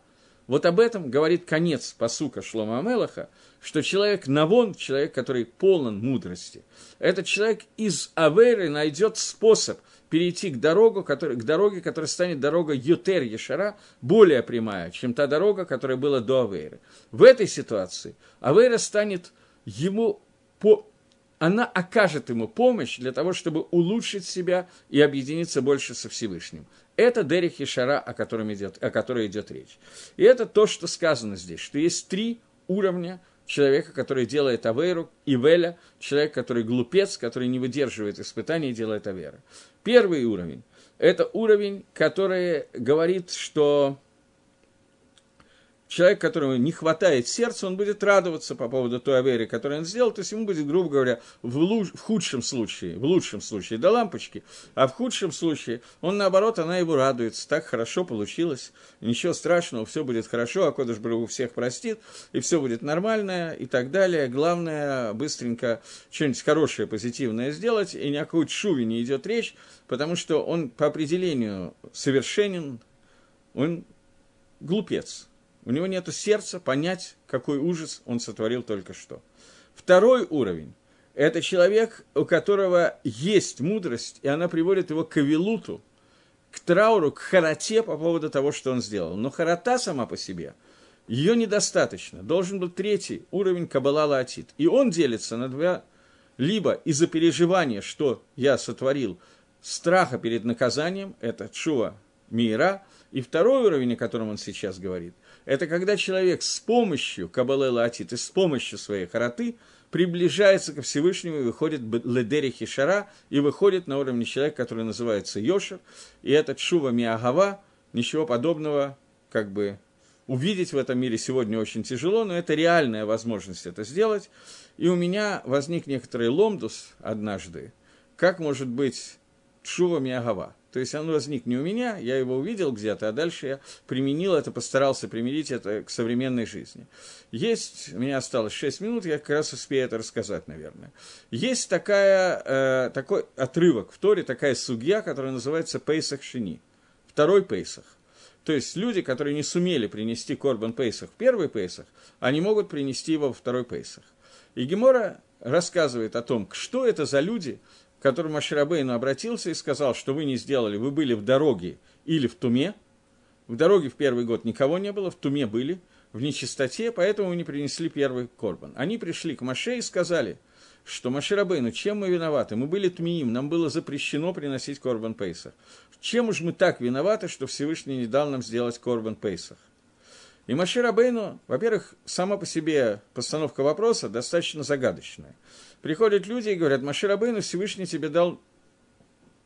Вот об этом говорит конец посука Шлома Амелаха, что человек Навон, человек, который полон мудрости, этот человек из Аверы найдет способ перейти к, дорогу, который, к дороге, которая станет дорогой Ютер Ешара, более прямая, чем та дорога, которая была до Авейры. В этой ситуации Авейра станет ему по, она окажет ему помощь для того, чтобы улучшить себя и объединиться больше со Всевышним. Это Дерих Ишара, о котором идет, о которой идет речь. И это то, что сказано здесь, что есть три уровня человека, который делает Аверу, Ивеля, человек, который глупец, который не выдерживает испытаний и делает Аверу. Первый уровень – это уровень, который говорит, что человек, которому не хватает сердца, он будет радоваться по поводу той авери, которую он сделал, то есть ему будет, грубо говоря, в, луч, в худшем случае, в лучшем случае до лампочки, а в худшем случае он, наоборот, она его радуется, так хорошо получилось, ничего страшного, все будет хорошо, а Кодыш Брагу всех простит, и все будет нормально, и так далее. Главное, быстренько что-нибудь хорошее, позитивное сделать, и ни о какой чуве не идет речь, потому что он по определению совершенен, он глупец, у него нет сердца понять, какой ужас он сотворил только что. Второй уровень – это человек, у которого есть мудрость, и она приводит его к авилуту, к трауру, к хароте по поводу того, что он сделал. Но харота сама по себе, ее недостаточно. Должен быть третий уровень Каббала Лаатит. И он делится на два, либо из-за переживания, что я сотворил, страха перед наказанием, это чува мира, и второй уровень, о котором он сейчас говорит – это когда человек с помощью Кабале Латит и с помощью своей хараты приближается ко Всевышнему и выходит ледери хишара и выходит на уровне человека, который называется Йошер, и этот Шува Миагава, ничего подобного, как бы увидеть в этом мире сегодня очень тяжело, но это реальная возможность это сделать. И у меня возник некоторый ломдус однажды, как может быть Шува Миагава. То есть он возник не у меня, я его увидел где-то, а дальше я применил это, постарался применить это к современной жизни. Есть, у меня осталось 6 минут, я как раз успею это рассказать, наверное. Есть такая, э, такой отрывок в Торе, такая судья, которая называется Пейсах Шини, второй Пейсах. То есть люди, которые не сумели принести Корбан Пейсах в первый Пейсах, они могут принести его во второй Пейсах. И Гемора рассказывает о том, что это за люди, к которому Аширабейну обратился и сказал, что вы не сделали, вы были в дороге или в туме. В дороге в первый год никого не было, в туме были, в нечистоте, поэтому не принесли первый корбан. Они пришли к Маше и сказали, что Маширабейну, чем мы виноваты? Мы были тмиим, нам было запрещено приносить корбан Пейсах. Чем уж мы так виноваты, что Всевышний не дал нам сделать корбан Пейсах? И Маширабейну, во-первых, сама по себе постановка вопроса достаточно загадочная – приходят люди и говорят, Маширабейну Всевышний тебе дал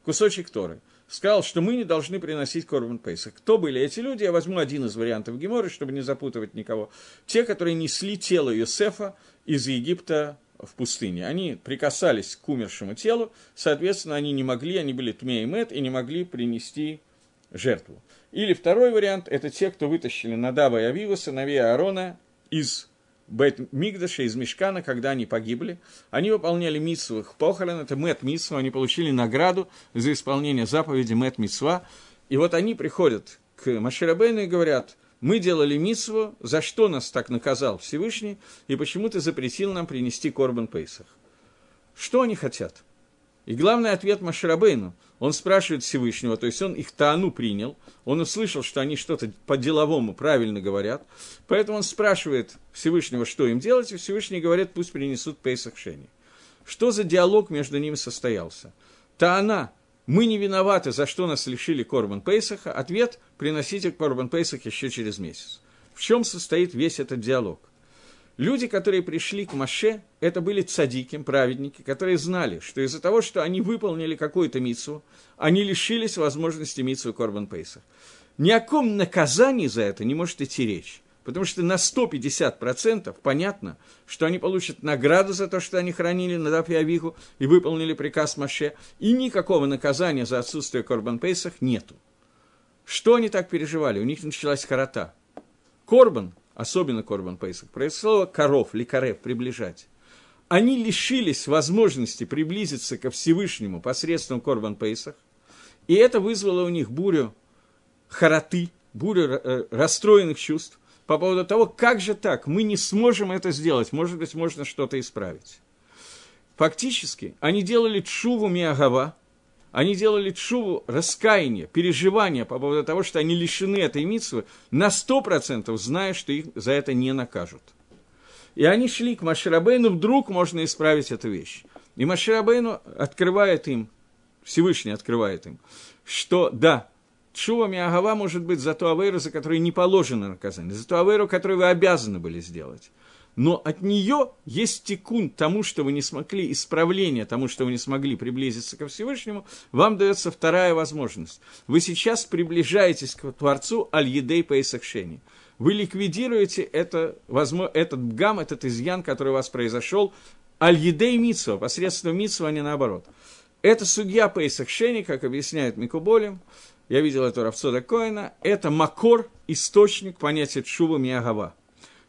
кусочек Торы. Сказал, что мы не должны приносить Корбан Пейсах. Кто были эти люди? Я возьму один из вариантов Геморы, чтобы не запутывать никого. Те, которые несли тело Йосефа из Египта в пустыне. Они прикасались к умершему телу, соответственно, они не могли, они были тьме и мед, и не могли принести жертву. Или второй вариант – это те, кто вытащили Надава и Авива, сыновей Аарона, из Бет Мигдаша из Мешкана, когда они погибли. Они выполняли митсу их похорон, это Мэт Митсва, они получили награду за исполнение заповеди Мэт Митсва. И вот они приходят к Маширабейну и говорят, мы делали митсву, за что нас так наказал Всевышний, и почему ты запретил нам принести Корбан Пейсах. Что они хотят? И главный ответ Маширабейну. Он спрашивает Всевышнего, то есть он их Таану принял, он услышал, что они что-то по-деловому правильно говорят, поэтому он спрашивает Всевышнего, что им делать, и Всевышний говорит, пусть принесут Пейсах Шени. Что за диалог между ними состоялся? Таана, мы не виноваты, за что нас лишили Корбан Пейсаха. Ответ – приносите Корбан Пейсах еще через месяц. В чем состоит весь этот диалог? Люди, которые пришли к Маше, это были цадики, праведники, которые знали, что из-за того, что они выполнили какую-то митсу, они лишились возможности митсу Корбан Пейсах. Ни о ком наказании за это не может идти речь. Потому что на 150% понятно, что они получат награду за то, что они хранили на Дафе Авигу и выполнили приказ Маше, и никакого наказания за отсутствие Корбан Пейсах нету. Что они так переживали? У них началась харота. Корбан особенно Корбан Пейсах, произошло коров, ликарев, приближать. Они лишились возможности приблизиться ко Всевышнему посредством Корбан Пейсах, и это вызвало у них бурю хароты, бурю э, расстроенных чувств по поводу того, как же так, мы не сможем это сделать, может быть, можно что-то исправить. Фактически, они делали чуву Миагава, они делали чуву раскаяние, переживание по поводу того, что они лишены этой митсвы, на сто процентов зная, что их за это не накажут. И они шли к Маширабейну, вдруг можно исправить эту вещь. И Маширабейну открывает им, Всевышний открывает им, что да, Чува Миагава может быть за ту авейру, за которую не положено наказание, за ту авейру, которую вы обязаны были сделать но от нее есть текун тому, что вы не смогли, исправление тому, что вы не смогли приблизиться ко Всевышнему, вам дается вторая возможность. Вы сейчас приближаетесь к Творцу Аль-Едей Пейсахшени. Вы ликвидируете это, возможно, этот гам, этот изъян, который у вас произошел, Аль-Едей Митсва, посредством Митсва, а не наоборот. Это судья Пейсахшени, как объясняет Микуболем, я видел это Равцода Коина, это макор, источник понятия Чува Миагава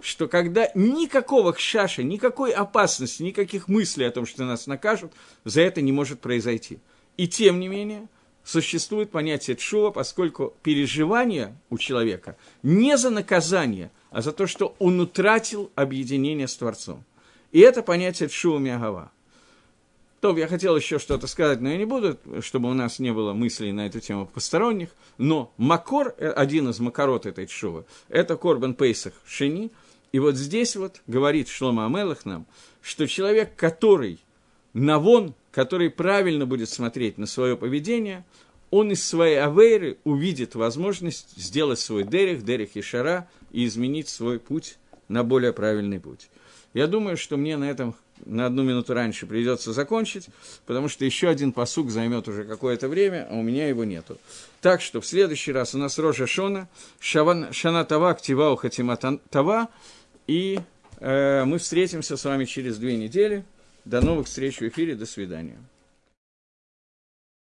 что когда никакого хшаша, никакой опасности, никаких мыслей о том, что нас накажут, за это не может произойти. И тем не менее, существует понятие тшува, поскольку переживание у человека не за наказание, а за то, что он утратил объединение с Творцом. И это понятие тшува миагава. То, я хотел еще что-то сказать, но я не буду, чтобы у нас не было мыслей на эту тему посторонних. Но Макор, э, один из макорот этой тшувы, это Корбан Пейсах Шини – и вот здесь вот говорит Шлома Амелах нам, что человек, который навон, который правильно будет смотреть на свое поведение, он из своей авейры увидит возможность сделать свой дерех, дерех и шара, и изменить свой путь на более правильный путь. Я думаю, что мне на этом на одну минуту раньше придется закончить, потому что еще один посук займет уже какое-то время, а у меня его нету. Так что в следующий раз у нас Рожа Шона, Шаван, Шана Тава, Ктива, Хатима Тава, и э, мы встретимся с вами через две недели. До новых встреч в эфире. До свидания.